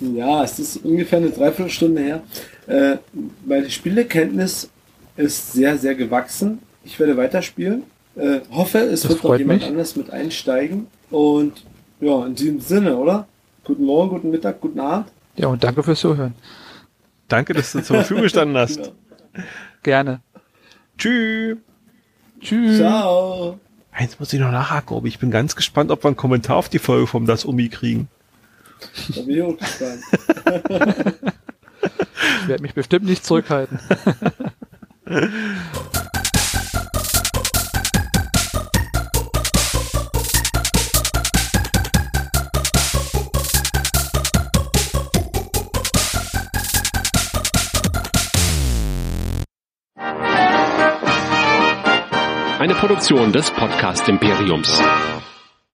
Ja, es ist ungefähr eine Dreiviertelstunde her. Äh, meine Spielekenntnis ist sehr, sehr gewachsen. Ich werde weiterspielen. Äh, hoffe, es das wird noch jemand mich. anders mit einsteigen. Und ja, in diesem Sinne, oder? Guten Morgen, guten Mittag, guten Abend. Ja, und danke fürs Zuhören. Danke, dass du zur Verfügung gestanden hast. Genau. Gerne. Tschüss. Tschüss. Ciao. Eins muss ich noch nachhaken, ob ich bin ganz gespannt, ob wir einen Kommentar auf die Folge vom Das Umi kriegen. Da bin ich auch gespannt. ich werde mich bestimmt nicht zurückhalten. Eine Produktion des Podcast Imperiums.